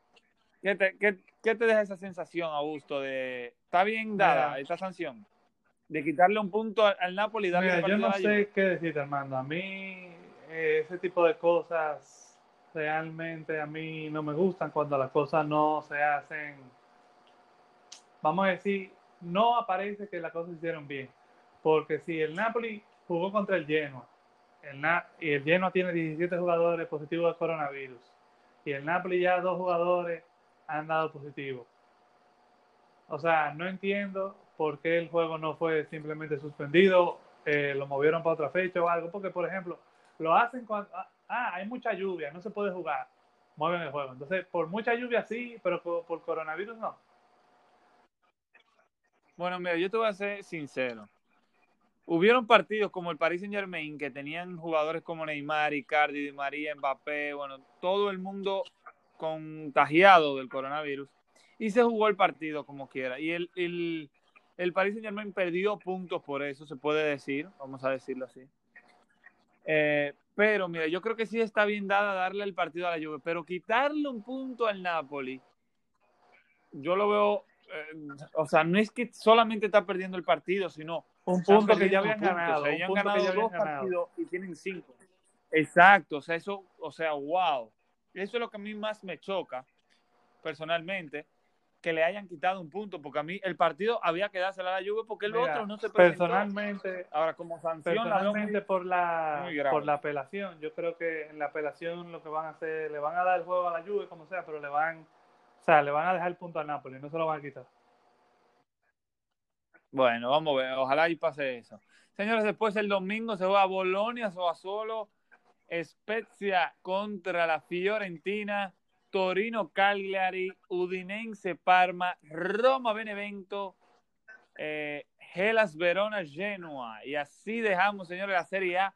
¿qué, te, qué, ¿Qué te deja esa sensación, Augusto, de está bien dada esta sanción? De quitarle un punto al, Napoli y darle Mira, yo no sé qué decirte, Armando. A mí ese tipo de cosas realmente a mí no me gustan cuando las cosas no se hacen, vamos a decir, no aparece que las cosas se hicieron bien. Porque si el Napoli jugó contra el Genoa, el y el Genoa tiene 17 jugadores positivos de coronavirus, y el Napoli ya dos jugadores han dado positivo. O sea, no entiendo por qué el juego no fue simplemente suspendido, eh, lo movieron para otra fecha o algo, porque por ejemplo, lo hacen cuando, ah, ah, hay mucha lluvia, no se puede jugar, mueven el juego. Entonces, por mucha lluvia sí, pero por, coronavirus no. Bueno, mira, yo te voy a ser sincero. Hubieron partidos como el Paris Saint Germain que tenían jugadores como Neymar, Icardi, Di María, Mbappé, bueno, todo el mundo contagiado del coronavirus y se jugó el partido como quiera. Y el, el, el Paris Saint Germain perdió puntos por eso, se puede decir, vamos a decirlo así. Eh, pero mira, yo creo que sí está bien dada darle el partido a la Juve, pero quitarle un punto al Napoli, yo lo veo, eh, o sea, no es que solamente está perdiendo el partido, sino un punto que ya habían ganado, un ganado dos partidos y tienen cinco. Exacto, o sea, eso, o sea, wow. Eso es lo que a mí más me choca, personalmente, que le hayan quitado un punto, porque a mí el partido había que dársela a la Juve porque el otro no se presentó. Personalmente, ahora como sanción, personalmente por la por la apelación, yo creo que en la apelación lo que van a hacer, le van a dar el juego a la Juve como sea, pero le van, o sea, le van a dejar el punto a Napoli, no se lo van a quitar. Bueno, vamos a ver, ojalá y pase eso. Señores, después el domingo se va a Bolonia, solo Spezia contra la Fiorentina, Torino Cagliari, Udinense Parma, Roma Benevento, eh, Verona Genoa. Y así dejamos, señores, la Serie A.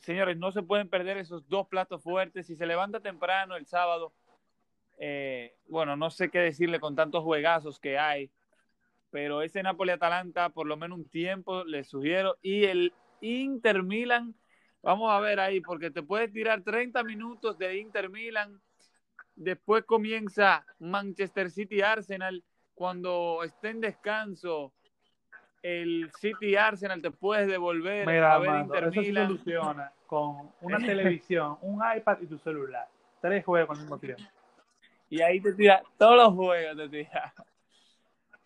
Señores, no se pueden perder esos dos platos fuertes. Si se levanta temprano el sábado, eh, bueno, no sé qué decirle con tantos juegazos que hay, pero ese Napoli-Atalanta, por lo menos un tiempo, les sugiero. Y el Inter Milan Vamos a ver ahí, porque te puedes tirar 30 minutos de Inter Milan. Después comienza Manchester City Arsenal. Cuando esté en descanso, el City Arsenal te puedes devolver a ver Inter Milan. Se soluciona con una televisión, un iPad y tu celular. Tres juegos al mismo tiempo. Y ahí te tira todos los juegos, te tira.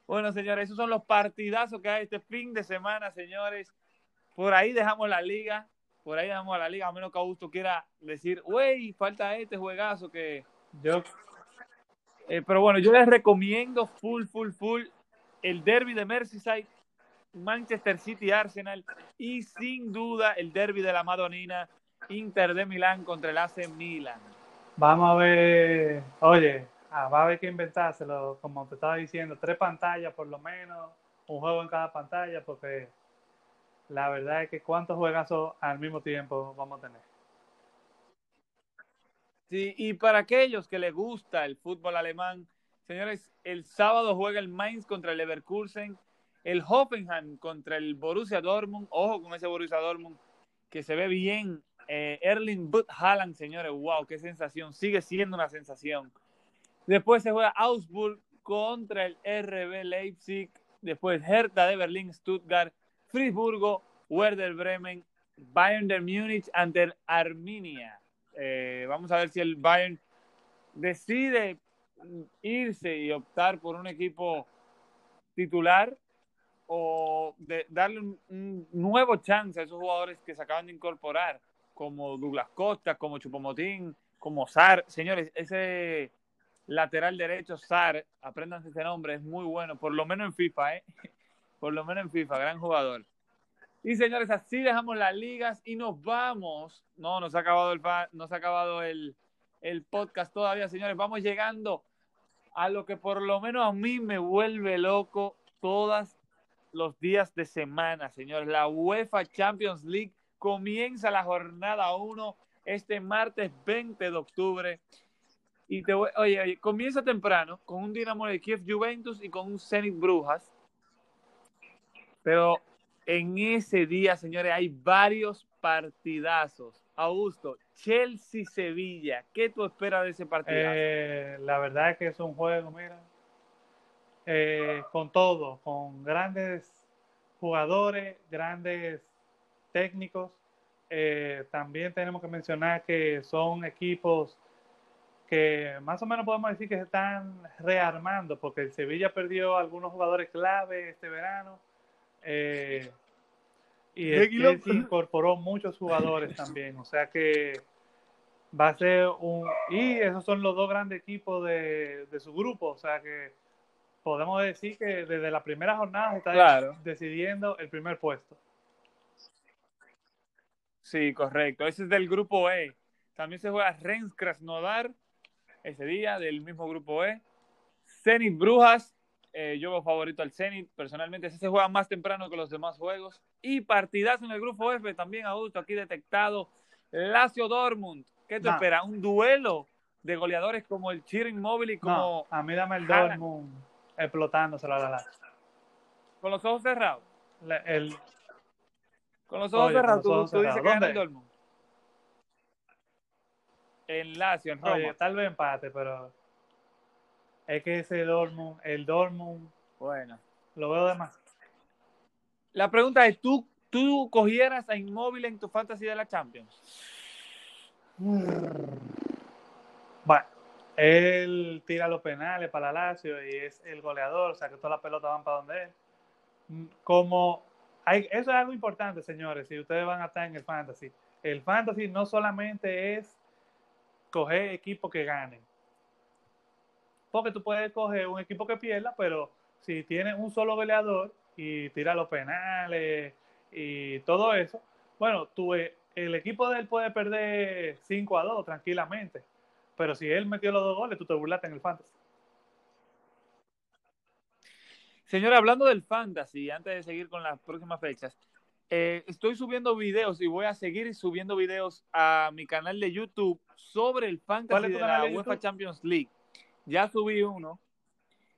Bueno, señores, esos son los partidazos que hay este fin de semana, señores. Por ahí dejamos la liga por ahí a la liga, a menos que Augusto quiera decir, wey, falta este juegazo que yo... Eh, pero bueno, yo les recomiendo full, full, full el derby de Merseyside, Manchester City Arsenal y sin duda el derby de la Madonina, Inter de Milán contra el AC Milan. Vamos a ver, oye, ah, va a haber que inventárselo, como te estaba diciendo, tres pantallas por lo menos, un juego en cada pantalla, porque la verdad es que cuántos juegazos al mismo tiempo vamos a tener. Sí, y para aquellos que les gusta el fútbol alemán, señores, el sábado juega el Mainz contra el Leverkusen, El Hoffenheim contra el Borussia Dortmund. Ojo con ese Borussia Dortmund que se ve bien. Eh, Erling But Haaland, señores. Wow, qué sensación. Sigue siendo una sensación. Después se juega Augsburg contra el RB Leipzig. Después Hertha de Berlín, Stuttgart, Friburgo, Werder Bremen, Bayern de Múnich ante Arminia. Eh, vamos a ver si el Bayern decide irse y optar por un equipo titular o darle un, nuevo chance a esos jugadores que se acaban de incorporar, como Douglas Costa, como Chupomotín, como Sar. Señores, ese lateral derecho, Sar, aprendan ese nombre, es muy bueno, por lo menos en FIFA, ¿eh? Por lo menos en FIFA, gran jugador. Y señores, así dejamos las ligas y nos vamos. No, nos ha acabado el, nos ha acabado el, el podcast todavía, señores. Vamos llegando a lo que por lo menos a mí me vuelve loco todos los días de semana, señores. La UEFA Champions League comienza la jornada 1 este martes 20 de octubre. Y te voy, oye, oye, comienza temprano con un Dinamo de Kiev Juventus y con un Zenit Brujas. Pero en ese día, señores, hay varios partidazos. Augusto, Chelsea-Sevilla, ¿qué tú esperas de ese partido? Eh, la verdad es que es un juego, mira, eh, con todo, con grandes jugadores, grandes técnicos. Eh, también tenemos que mencionar que son equipos que más o menos podemos decir que se están rearmando, porque el Sevilla perdió algunos jugadores clave este verano. Eh, y el incorporó muchos jugadores también, o sea que va a ser un... Y esos son los dos grandes equipos de, su grupo, o sea que podemos decir que desde la primera jornada se está decidiendo el primer puesto. Sí, correcto. Ese es del grupo E. También se juega Rennes Krasnodar ese día, del mismo grupo E. Zenit Brujas eh, yo veo favorito al Zenit, personalmente. Ese se juega más temprano que los demás juegos. Y partidazo en el grupo F, también adulto aquí detectado. Lazio Dortmund. ¿Qué te espera? ¿Un duelo de goleadores como el Chirin Móvil y como. a mí dame el Dortmund explotándose la la. ¿Con los ojos cerrados? Con los ojos cerrados, tú, dices que gana el Dortmund. En Lazio, en Roma. tal vez empate, pero es que ese Dortmund, el Dortmund, bueno, lo veo de más. La pregunta es, ¿tú, tú cogieras a Inmóvil en tu fantasy de la Champions? Bueno, él tira los penales para la Lazio y es el goleador, o sea que todas las pelotas van para donde él. Como hay, eso es algo importante, señores, si ustedes van a estar en el fantasy. El fantasy no solamente es coger equipos que ganen, porque tú puedes coger un equipo que pierda, pero si tiene un solo goleador y tira los penales y todo eso, bueno, tú, eh, el equipo de él puede perder 5 a 2 tranquilamente. Pero si él metió los dos goles, tú te burlaste en el fantasy. Señora, hablando del fantasy, antes de seguir con las próximas fechas, eh, estoy subiendo videos y voy a seguir subiendo videos a mi canal de YouTube sobre el fantasy de la UEFA Champions League ya subí uno.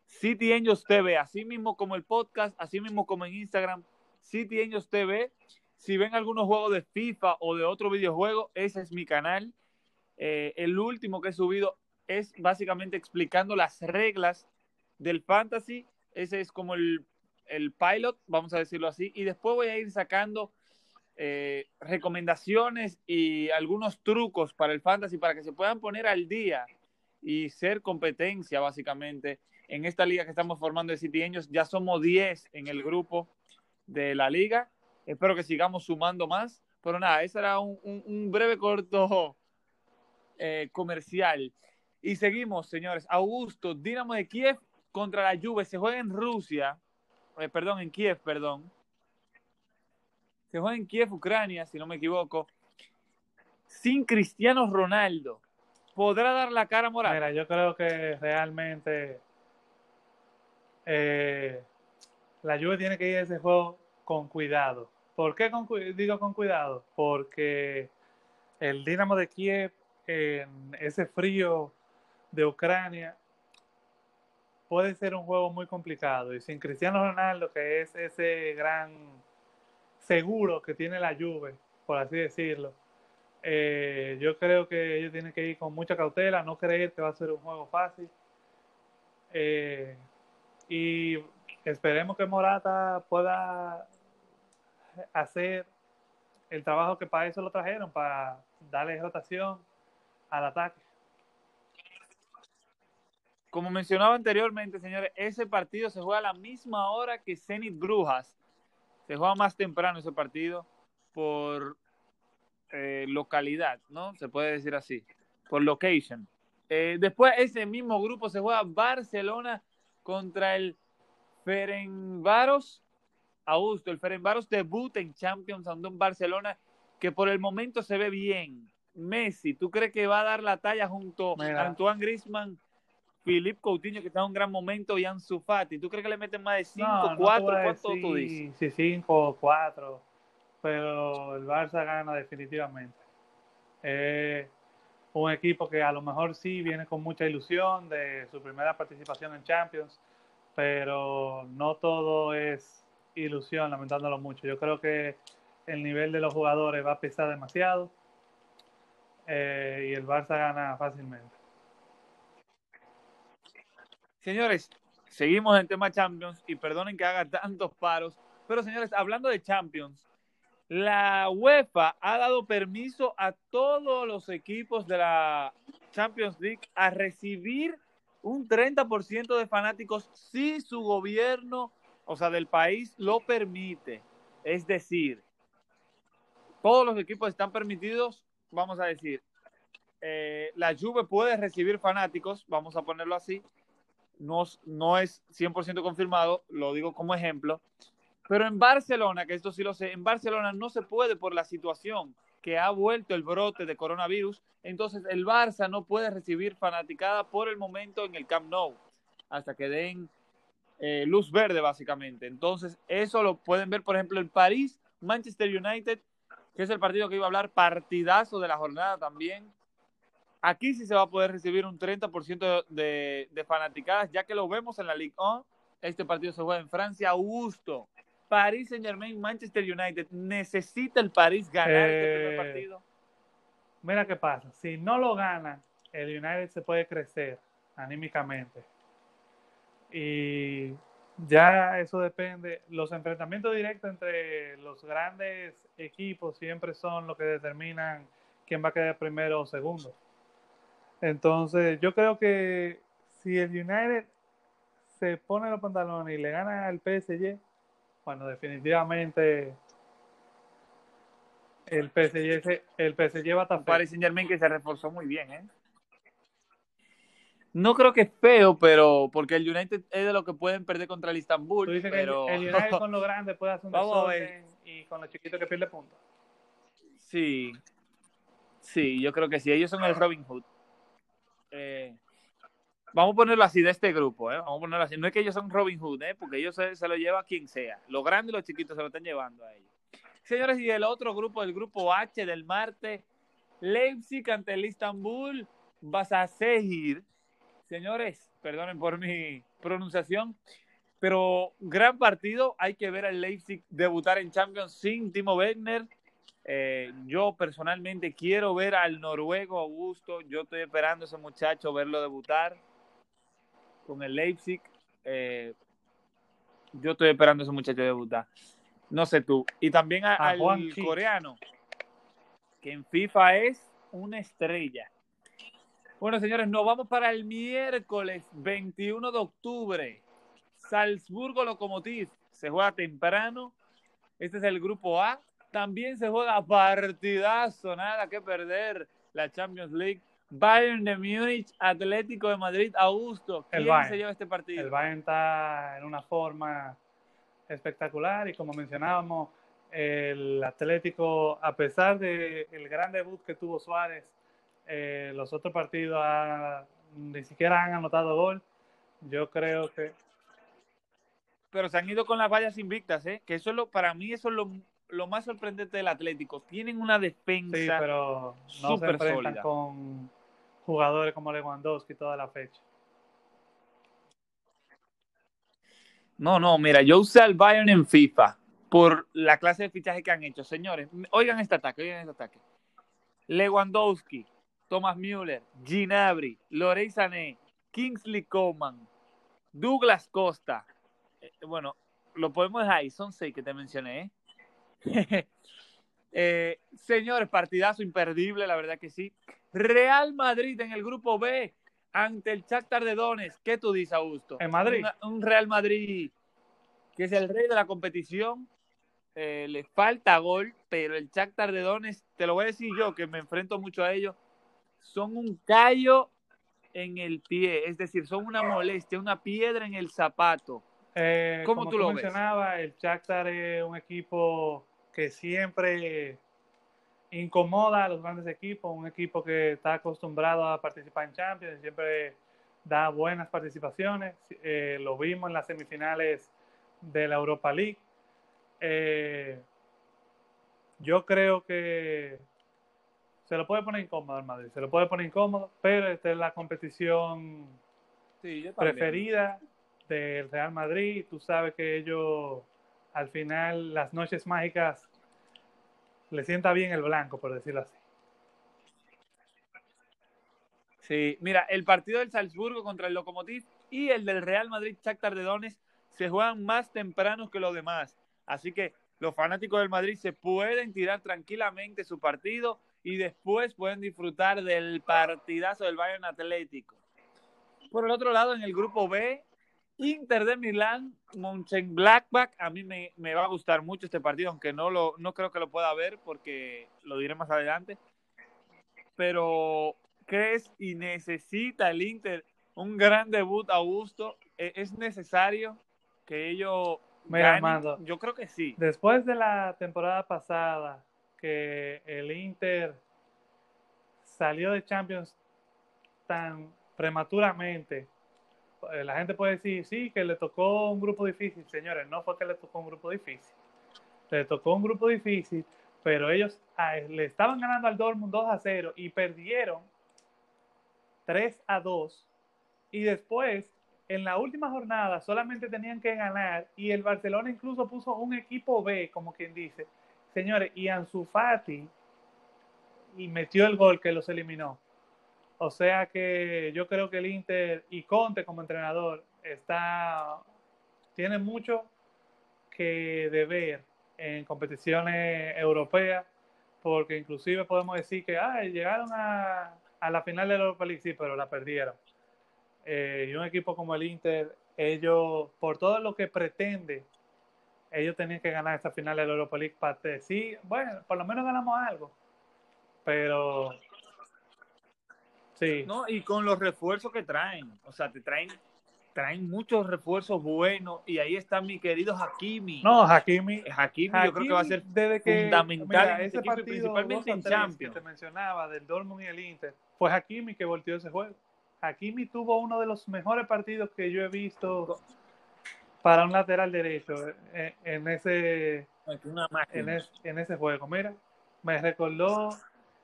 City Angels TV, así mismo como el podcast, así mismo como en Instagram, City Angels TV. Si ven algunos juegos de FIFA o de otro videojuego, ese es mi canal. Eh, el último que he subido es básicamente explicando las reglas del fantasy. Ese es como el, el pilot, vamos a decirlo así. Y después voy a ir sacando eh, recomendaciones y algunos trucos para el fantasy para que se puedan poner al día y ser competencia básicamente en esta liga que estamos formando de City Ya somos 10 en el grupo de la liga. Espero que sigamos sumando más. Pero nada, ese era un, breve corto eh, comercial. Y seguimos, señores. Augusto, Dinamo de Kiev contra la Juve. Se juega en Rusia. Eh, perdón, en Kiev, perdón. Se juega en Kiev, Ucrania, si no me equivoco. Sin Cristiano Ronaldo podrá dar la cara moral. Mira, yo creo que realmente eh, la Juve tiene que ir a ese juego con cuidado. ¿Por qué digo con cuidado? Porque el Dinamo de Kiev en ese frío de Ucrania puede ser un juego muy complicado. Y sin Cristiano Ronaldo, que es ese gran seguro que tiene la Juve, por así decirlo, eh, yo creo que ellos tienen que ir con mucha cautela, no creer que va a ser un juego fácil. Eh, y esperemos que Morata pueda hacer el trabajo que para eso lo trajeron, para darle rotación al ataque. Como mencionaba anteriormente, señores, ese partido se juega a la misma hora que Zenit Brujas. Se juega más temprano ese partido por eh, localidad, ¿no? Se puede decir así, por location. Eh, después ese mismo grupo se juega Barcelona contra el Ferencváros Augusto. El Ferencváros debuta en Champions ante un Barcelona que por el momento se ve bien. Messi, ¿tú crees que va a dar la talla junto a Antoine Griezmann, Philippe Coutinho, que está en un gran momento, y Ansu Fati? ¿Tú crees que le meten más de 5, 4? ¿Cuánto tú dices? Sí, 5 o 4 pero el Barça gana definitivamente. un equipo que a lo mejor sí viene con mucha ilusión de su primera participación en Champions, pero no todo es ilusión, lamentándolo mucho. Yo creo que el nivel de los jugadores va a pesar demasiado eh, y el Barça gana fácilmente. Señores, seguimos en tema Champions y perdonen que haga tantos paros, pero señores, hablando de Champions, la UEFA ha dado permiso a todos los equipos de la Champions League a recibir un 30% de fanáticos si su gobierno, o sea, del país, lo permite. Es decir, todos los equipos están permitidos, vamos a decir, eh, la Juve puede recibir fanáticos, vamos a ponerlo así, no, no es 100% confirmado, lo digo como ejemplo, pero en Barcelona, que esto sí lo sé, en Barcelona no se puede por la situación que ha vuelto el brote de coronavirus. Entonces el Barça no puede recibir fanaticada por el momento en el Camp Nou, hasta que den eh, luz verde básicamente. Entonces eso lo pueden ver, por ejemplo, en París, Manchester United, que es el partido que iba a hablar, partidazo de la jornada también. Aquí sí se va a poder recibir un 30% de, de fanaticadas, ya que lo vemos en la Ligue 1. Este partido se juega en Francia, Augusto. París Saint Germain, Manchester United, ¿necesita el París ganar este primer eh, partido? Mira qué pasa, si no lo gana, el United se puede crecer anímicamente. Y ya eso depende. Los enfrentamientos directos entre los grandes equipos siempre son lo que determinan quién va a quedar primero o segundo. Entonces, yo creo que si el United se pone los pantalones y le gana al PSG, bueno, definitivamente el PSG, el PSG va a estar Paris Saint Germain que se reforzó muy bien, ¿eh? No creo que es feo, pero porque el United es de lo que pueden perder contra el Istanbul. Tú dices pero... que el, United con lo grande puede hacer un desorden y con lo chiquito que pierde puntos. Sí, sí, yo creo que sí. Ellos son el Robin Hood. Eh, Vamos a ponerlo así de este grupo, ¿eh? Vamos a ponerlo así. No es que ellos son Robin Hood, ¿eh? Porque ellos se, lo lleva a quien sea. Los grandes y los chiquitos se lo están llevando a ellos. Señores, y el otro grupo, el grupo H del martes, Leipzig ante el Istanbul, seguir. Señores, perdonen por mi pronunciación, pero gran partido. Hay que ver al Leipzig debutar en Champions sin Timo Werner. Eh, yo personalmente quiero ver al noruego Augusto. Yo estoy esperando a ese muchacho verlo debutar con el Leipzig. Eh, yo estoy esperando a ese muchacho debutar. No sé tú. Y también al coreano, que en FIFA es una estrella. Bueno, señores, nos vamos para el miércoles 21 de octubre. Salzburgo Lokomotiv se juega temprano. Este es el grupo A. También se juega partidazo, nada que perder la Champions League. Bayern de Múnich, Atlético de Madrid, Augusto. ¿Quién se lleva este partido? El Bayern está en una forma espectacular y como mencionábamos, el Atlético, a pesar del el gran debut que tuvo Suárez, eh, los otros partidos ni siquiera han anotado gol. Yo creo que... Pero se han ido con las vallas invictas, ¿eh? Que eso es lo, para mí eso es lo, lo más sorprendente del Atlético. Tienen una defensa sí, pero no se enfrentan con jugadores como Lewandowski toda la fecha. No, no, mira, yo usé al Bayern en FIFA por la clase de fichaje que han hecho. Señores, oigan este ataque, oigan este ataque. Lewandowski, Thomas Müller, Ginabri, Lorey Sané, Kingsley Coman, Douglas Costa. Eh, bueno, lo podemos dejar ahí, son seis que te mencioné. ¿eh? eh, señores, partidazo imperdible, la verdad que sí. Real Madrid en el grupo B ante el Shakhtar de Donetsk. ¿Qué tú dices, Augusto? En Madrid. Un, Real Madrid que es el rey de la competición. Eh, le falta gol, pero el Shakhtar de Donetsk, te lo voy a decir yo, que me enfrento mucho a ellos, son un callo en el pie, es decir, son una molestia, una piedra en el zapato. Eh, ¿Cómo como tú, lo mencionaba, el Shakhtar es un equipo que siempre incomoda a los grandes equipos, un equipo que está acostumbrado a participar en Champions, siempre da buenas participaciones. Eh, lo vimos en las semifinales de la Europa League. Eh, yo creo que se lo puede poner incómodo al Madrid, se lo puede poner incómodo, pero esta es la competición preferida del Real Madrid. Tú sabes que ellos, al final, las noches mágicas, le sienta bien el blanco, por decirlo así. Sí, mira, el partido del Salzburgo contra el Lokomotiv y el del Real Madrid Shakhtar se juegan más temprano que los demás. Así que los fanáticos del Madrid se pueden tirar tranquilamente su partido y después pueden disfrutar del partidazo del Bayern Atlético. Por el otro lado, en el grupo B, Inter de Milán, Mönchengladbach, a mí me, me, va a gustar mucho este partido, aunque no, lo, no creo que lo pueda ver porque lo diré más adelante. Pero ¿crees y necesita el Inter un gran debut, Augusto? ¿E, ¿Es necesario que ellos Mira, Yo creo que sí. Después de la temporada pasada, que el Inter salió de Champions tan prematuramente, la gente puede decir, sí, que le tocó un grupo difícil. Señores, no fue que le tocó un grupo difícil. Le tocó un grupo difícil, pero ellos le estaban ganando al Dortmund 2 a 0 y perdieron 3 a 2. Y después, en la última jornada, solamente tenían que ganar y el Barcelona incluso puso un equipo B, como quien dice. Señores, y Ansu Fati y metió el gol que los eliminó. O sea que yo creo que el Inter y Conte como entrenador está tiene mucho que deber en competiciones europeas, porque inclusive podemos decir que llegaron a, la final de la Europa League, sí, pero la perdieron. Eh, y un equipo como el Inter, ellos, por todo lo que pretende, ellos tenían que ganar esta final de la Europa League para decir, bueno, por lo menos ganamos algo. Pero Sí. ¿no? Y con los refuerzos que traen, o sea, te traen traen muchos refuerzos buenos y ahí está mi querido Hakimi. No, Hakimi. Hakimi, yo creo que va a ser fundamental en ese partido, principalmente en Champions. Que te mencionaba del Dortmund y el Inter, fue Hakimi que volteó ese juego. Hakimi tuvo uno de los mejores partidos que yo he visto para un lateral derecho en, en ese en, en ese juego. Mira, me recordó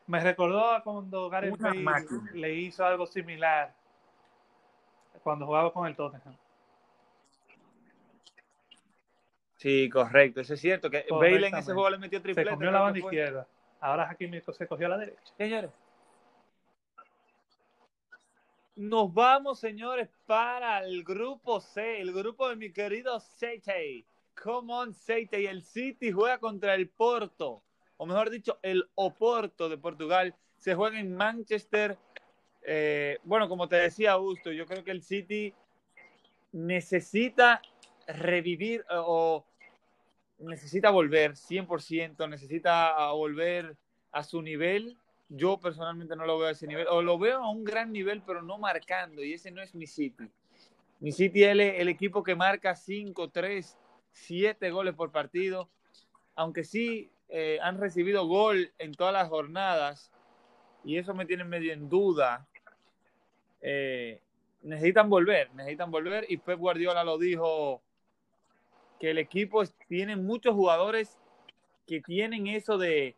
me recordó a cuando Gareth Bale le hizo algo similar cuando jugaba con el Tottenham. Sí, correcto, eso es cierto. Que Bale en ese juego le metió triplete. Se cogió la banda izquierda. Ahora Hakimi se cogió a la derecha. Señores. Nos vamos, señores, para el grupo C, el grupo de mi querido Seite. Come on, Seite. Y el City juega contra el Porto o mejor dicho, el Oporto de Portugal. Se juega en Manchester. Eh, bueno, como te decía Augusto, yo creo que el City necesita revivir eh, o necesita volver 100%, necesita volver a su nivel. Yo personalmente no lo veo a ese nivel, o lo veo a un gran nivel, pero no marcando, y ese no es mi City. Mi City es el, equipo que marca 5, 3, 7 goles por partido, aunque sí eh, han recibido gol en todas las jornadas y eso me tiene medio en duda. Eh, necesitan volver, necesitan volver y Pep Guardiola lo dijo que el equipo tiene muchos jugadores que tienen eso de,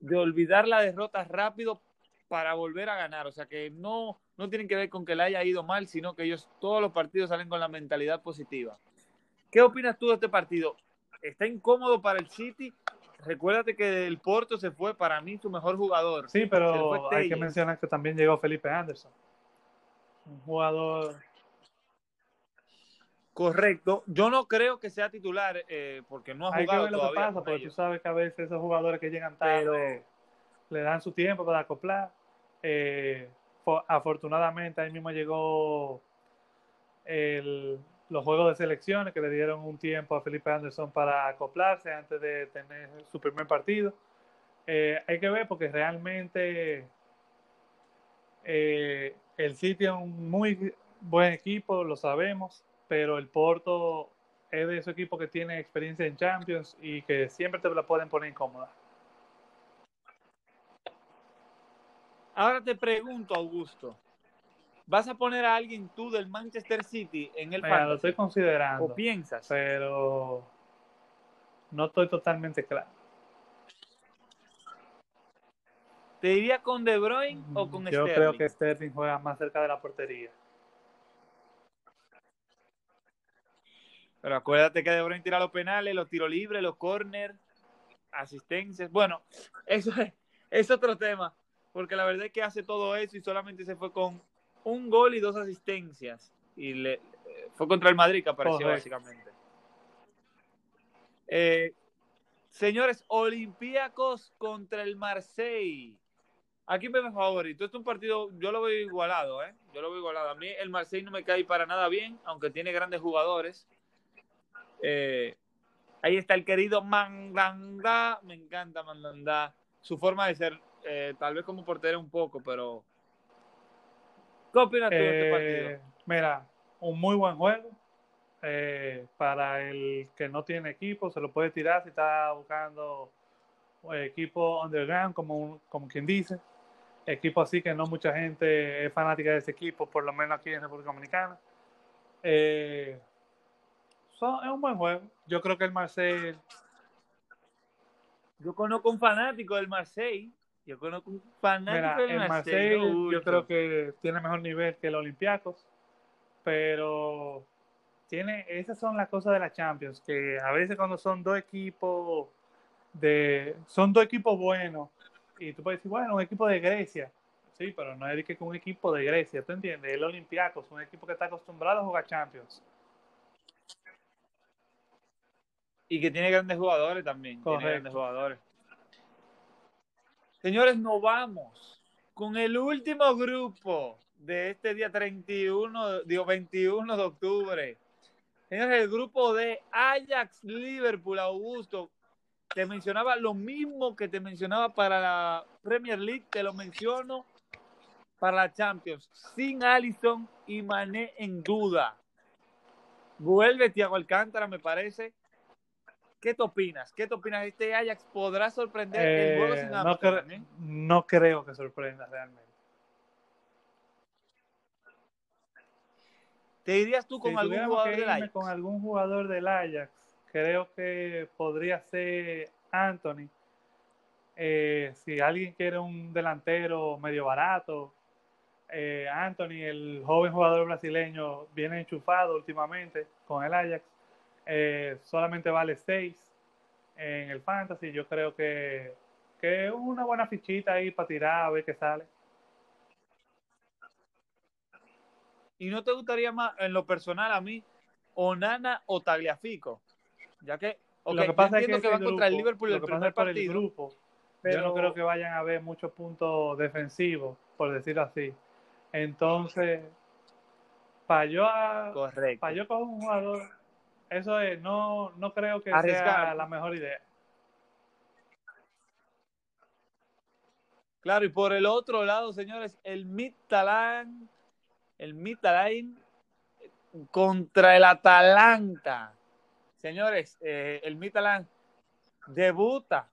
de olvidar la derrota rápido para volver a ganar. O sea que no, no tienen que ver con que le haya ido mal, sino que ellos todos los partidos salen con la mentalidad positiva. ¿Qué opinas tú de este partido? ¿Está incómodo para el City? Recuérdate que del Porto se fue para mí su mejor jugador. Sí, pero hay que mencionar que también llegó Felipe Anderson. Un jugador Correcto. Yo no creo que sea titular eh, porque no ha jugado Hay que ver lo que pasa, porque tú sabes que a veces esos jugadores que llegan tarde le dan su tiempo para acoplar. Eh, afortunadamente ahí mismo llegó los juegos de selecciones que le dieron un tiempo a Felipe Anderson para acoplarse antes de tener su primer partido. Eh, hay que ver porque realmente el sitio es un muy buen equipo, lo sabemos pero el Porto es de esos equipos que tiene experiencia en Champions y que siempre te la pueden poner incómoda. Ahora te pregunto, Augusto, ¿vas a poner a alguien tú del Manchester City en el Mira, Lo estoy considerando. ¿O piensas? Pero no estoy totalmente claro. ¿Te iría con De Bruyne o con Yo creo que Sterling juega más cerca de la portería. Pero acuérdate que De Bruyne tira los penales, los tiros libres, los corners, asistencias. Bueno, eso es, otro tema, porque la verdad es que hace todo eso y solamente se fue con un gol y dos asistencias. Y le, fue contra el Madrid que apareció básicamente. Eh, señores, Olympiacos contra el Marseille. Aquí me favorito. Este es un partido, yo lo veo igualado, ¿eh? Yo lo veo igualado. A mí el Marseille no me cae para nada bien, aunque tiene grandes jugadores. Eh, ahí está el querido Mandanda. Me encanta Mandanda. Su forma de ser, eh, tal vez como portero un poco, pero. ¿Qué opinas tú de este partido? Eh, mira, un muy buen juego. para el que no tiene equipo, se lo puede tirar si está buscando equipo underground, como, como quien dice. Equipo así que no mucha gente es fanática de ese equipo, por lo menos aquí en República Dominicana. Eh, es un buen juego. Yo creo que el Marseille. Yo conozco un fanático del Marseille. Yo conozco un fanático del el Marseille. yo creo que tiene mejor nivel que el Olympiacos. Pero tiene, esas son las cosas de la Champions, que a veces cuando son dos equipos de, son dos equipos buenos, y tú puedes decir, bueno, un equipo de Grecia, sí, pero no es que un equipo de Grecia, ¿tú entiendes? El Olympiacos, un equipo que está acostumbrado a jugar Champions. Y que tiene grandes jugadores también. Tiene grandes jugadores. Señores, nos vamos con el último grupo de este día 31, digo 21 de octubre. Señores, el grupo de Ajax, Liverpool, Augusto. Te mencionaba lo mismo que te mencionaba para la Premier League, te lo menciono para la Champions. Sin Allison y Mané en duda. Vuelve Thiago Alcántara, me parece. ¿Qué te opinas? ¿Qué te opinas? ¿Este Ajax podrá sorprender el juego sin no, eh? no creo que sorprenda realmente. ¿Te dirías tú con algún jugador del Ajax? Con algún jugador del Ajax, creo que podría ser Anthony. Eh, si alguien quiere un delantero medio barato, eh, Anthony, el joven jugador brasileño, viene enchufado últimamente con el Ajax. Eh, solamente vale 6 en el fantasy. Yo creo que, que es una buena fichita ahí para tirar a ver qué sale. ¿Y no te gustaría más, en lo personal, a mí, Onana o Tagliafico? Ya que, lo que pasa es que, que va contra el Liverpool el primer partido. El grupo, pero... Yo no creo que vayan a haber muchos puntos defensivos, por decirlo así. Entonces, para yo, para yo con un jugador eso es, no, no creo que sea la mejor idea. Claro, y por el otro lado, señores, el Midtjylland, el Midtjylland contra el Atalanta. Señores, eh, el Midtjylland debuta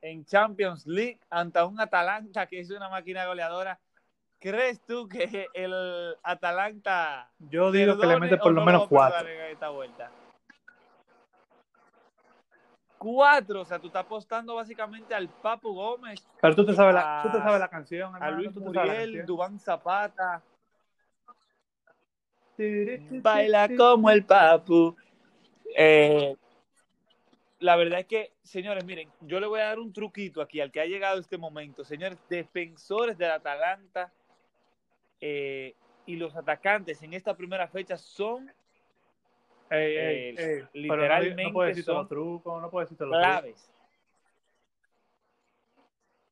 en Champions League ante un Atalanta que es una máquina goleadora ¿Crees tú que el Atalanta... Yo digo que le mete por lo menos cuatro. Esta vuelta? Cuatro, o sea, tú estás apostando básicamente al Papu Gómez. Pero tú te sabes, la, tú te sabes la canción. A Luis Muriel, Dubán Zapata. Baila como el papu. Eh, la verdad es que, señores, miren, yo le voy a dar un truquito aquí al que ha llegado este momento. Señores, defensores del Atalanta eh, y los atacantes en esta primera fecha son Ey, ey, Eh, ey, literalmente no, no puedes decir todos son los trucos, no puedes trucos. claves.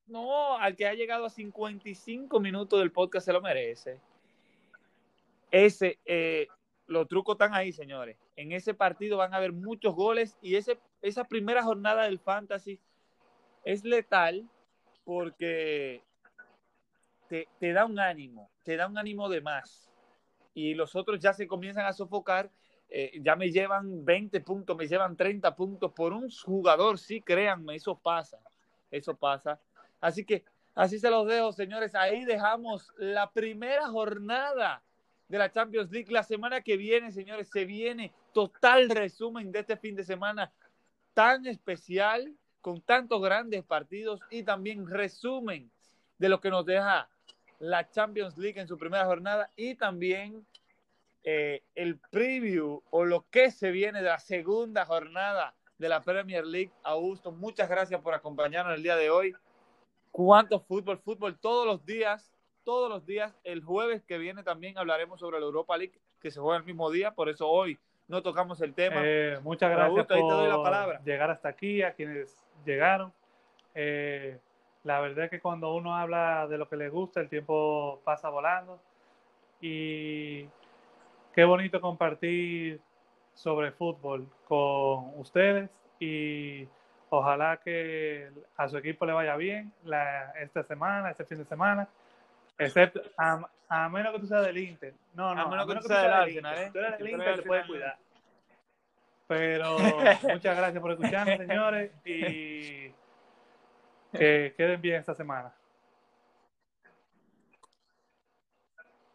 No, al que ha llegado a 55 minutos del podcast se lo merece. Ese, eh, los trucos están ahí, señores. En ese partido van a haber muchos goles y ese, esa primera jornada del Fantasy es letal porque te, te da un ánimo, te da un ánimo de más. Y los otros ya se comienzan a sofocar. eh, ya me llevan 20 puntos, me llevan 30 puntos por un jugador. Sí, créanme, eso pasa. Eso pasa. Así que así se los dejo, señores. Ahí dejamos la primera jornada de la Champions League. La semana que viene, señores, se viene total resumen de este fin de semana tan especial, con tantos grandes partidos y también resumen de lo que nos deja la Champions League en su primera jornada y también eh, el preview o lo que se viene de la segunda jornada de la Premier League. Augusto, muchas gracias por acompañarnos el día de hoy. ¿Cuánto fútbol? Fútbol todos los días, todos los días. El jueves que viene también hablaremos sobre la Europa League, que se juega el mismo día, por eso hoy no tocamos el tema. Eh, muchas gracias Augusto, ahí te doy la por palabra. llegar hasta aquí, a quienes llegaron. Eh, la verdad es que cuando uno habla de lo que le gusta, el tiempo pasa volando. Y qué bonito compartir sobre fútbol con ustedes. Y ojalá que a su equipo le vaya bien la, esta semana, este fin de semana. Excepto, a, a menos que tú seas del Inter. No, no, A menos que tú tú seas del Arsenal, Inter. ¿eh? Tú eres Si del Inter, te puedes cuidar. Pero muchas gracias por escucharnos, señores, y que queden bien esta semana.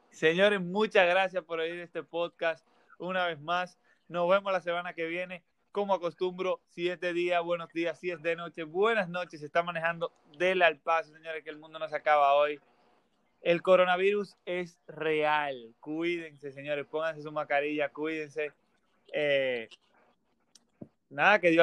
Señores, muchas gracias por oír este podcast una vez más. Nos vemos la semana que viene. Como acostumbro, si es de día, buenos días. Si es de noche, buenas noches. Se está manejando del al paso, señores, que el mundo no se acaba hoy. El coronavirus es real. Cuídense, señores. Pónganse su mascarilla, cuídense. Eh, nada, que Dios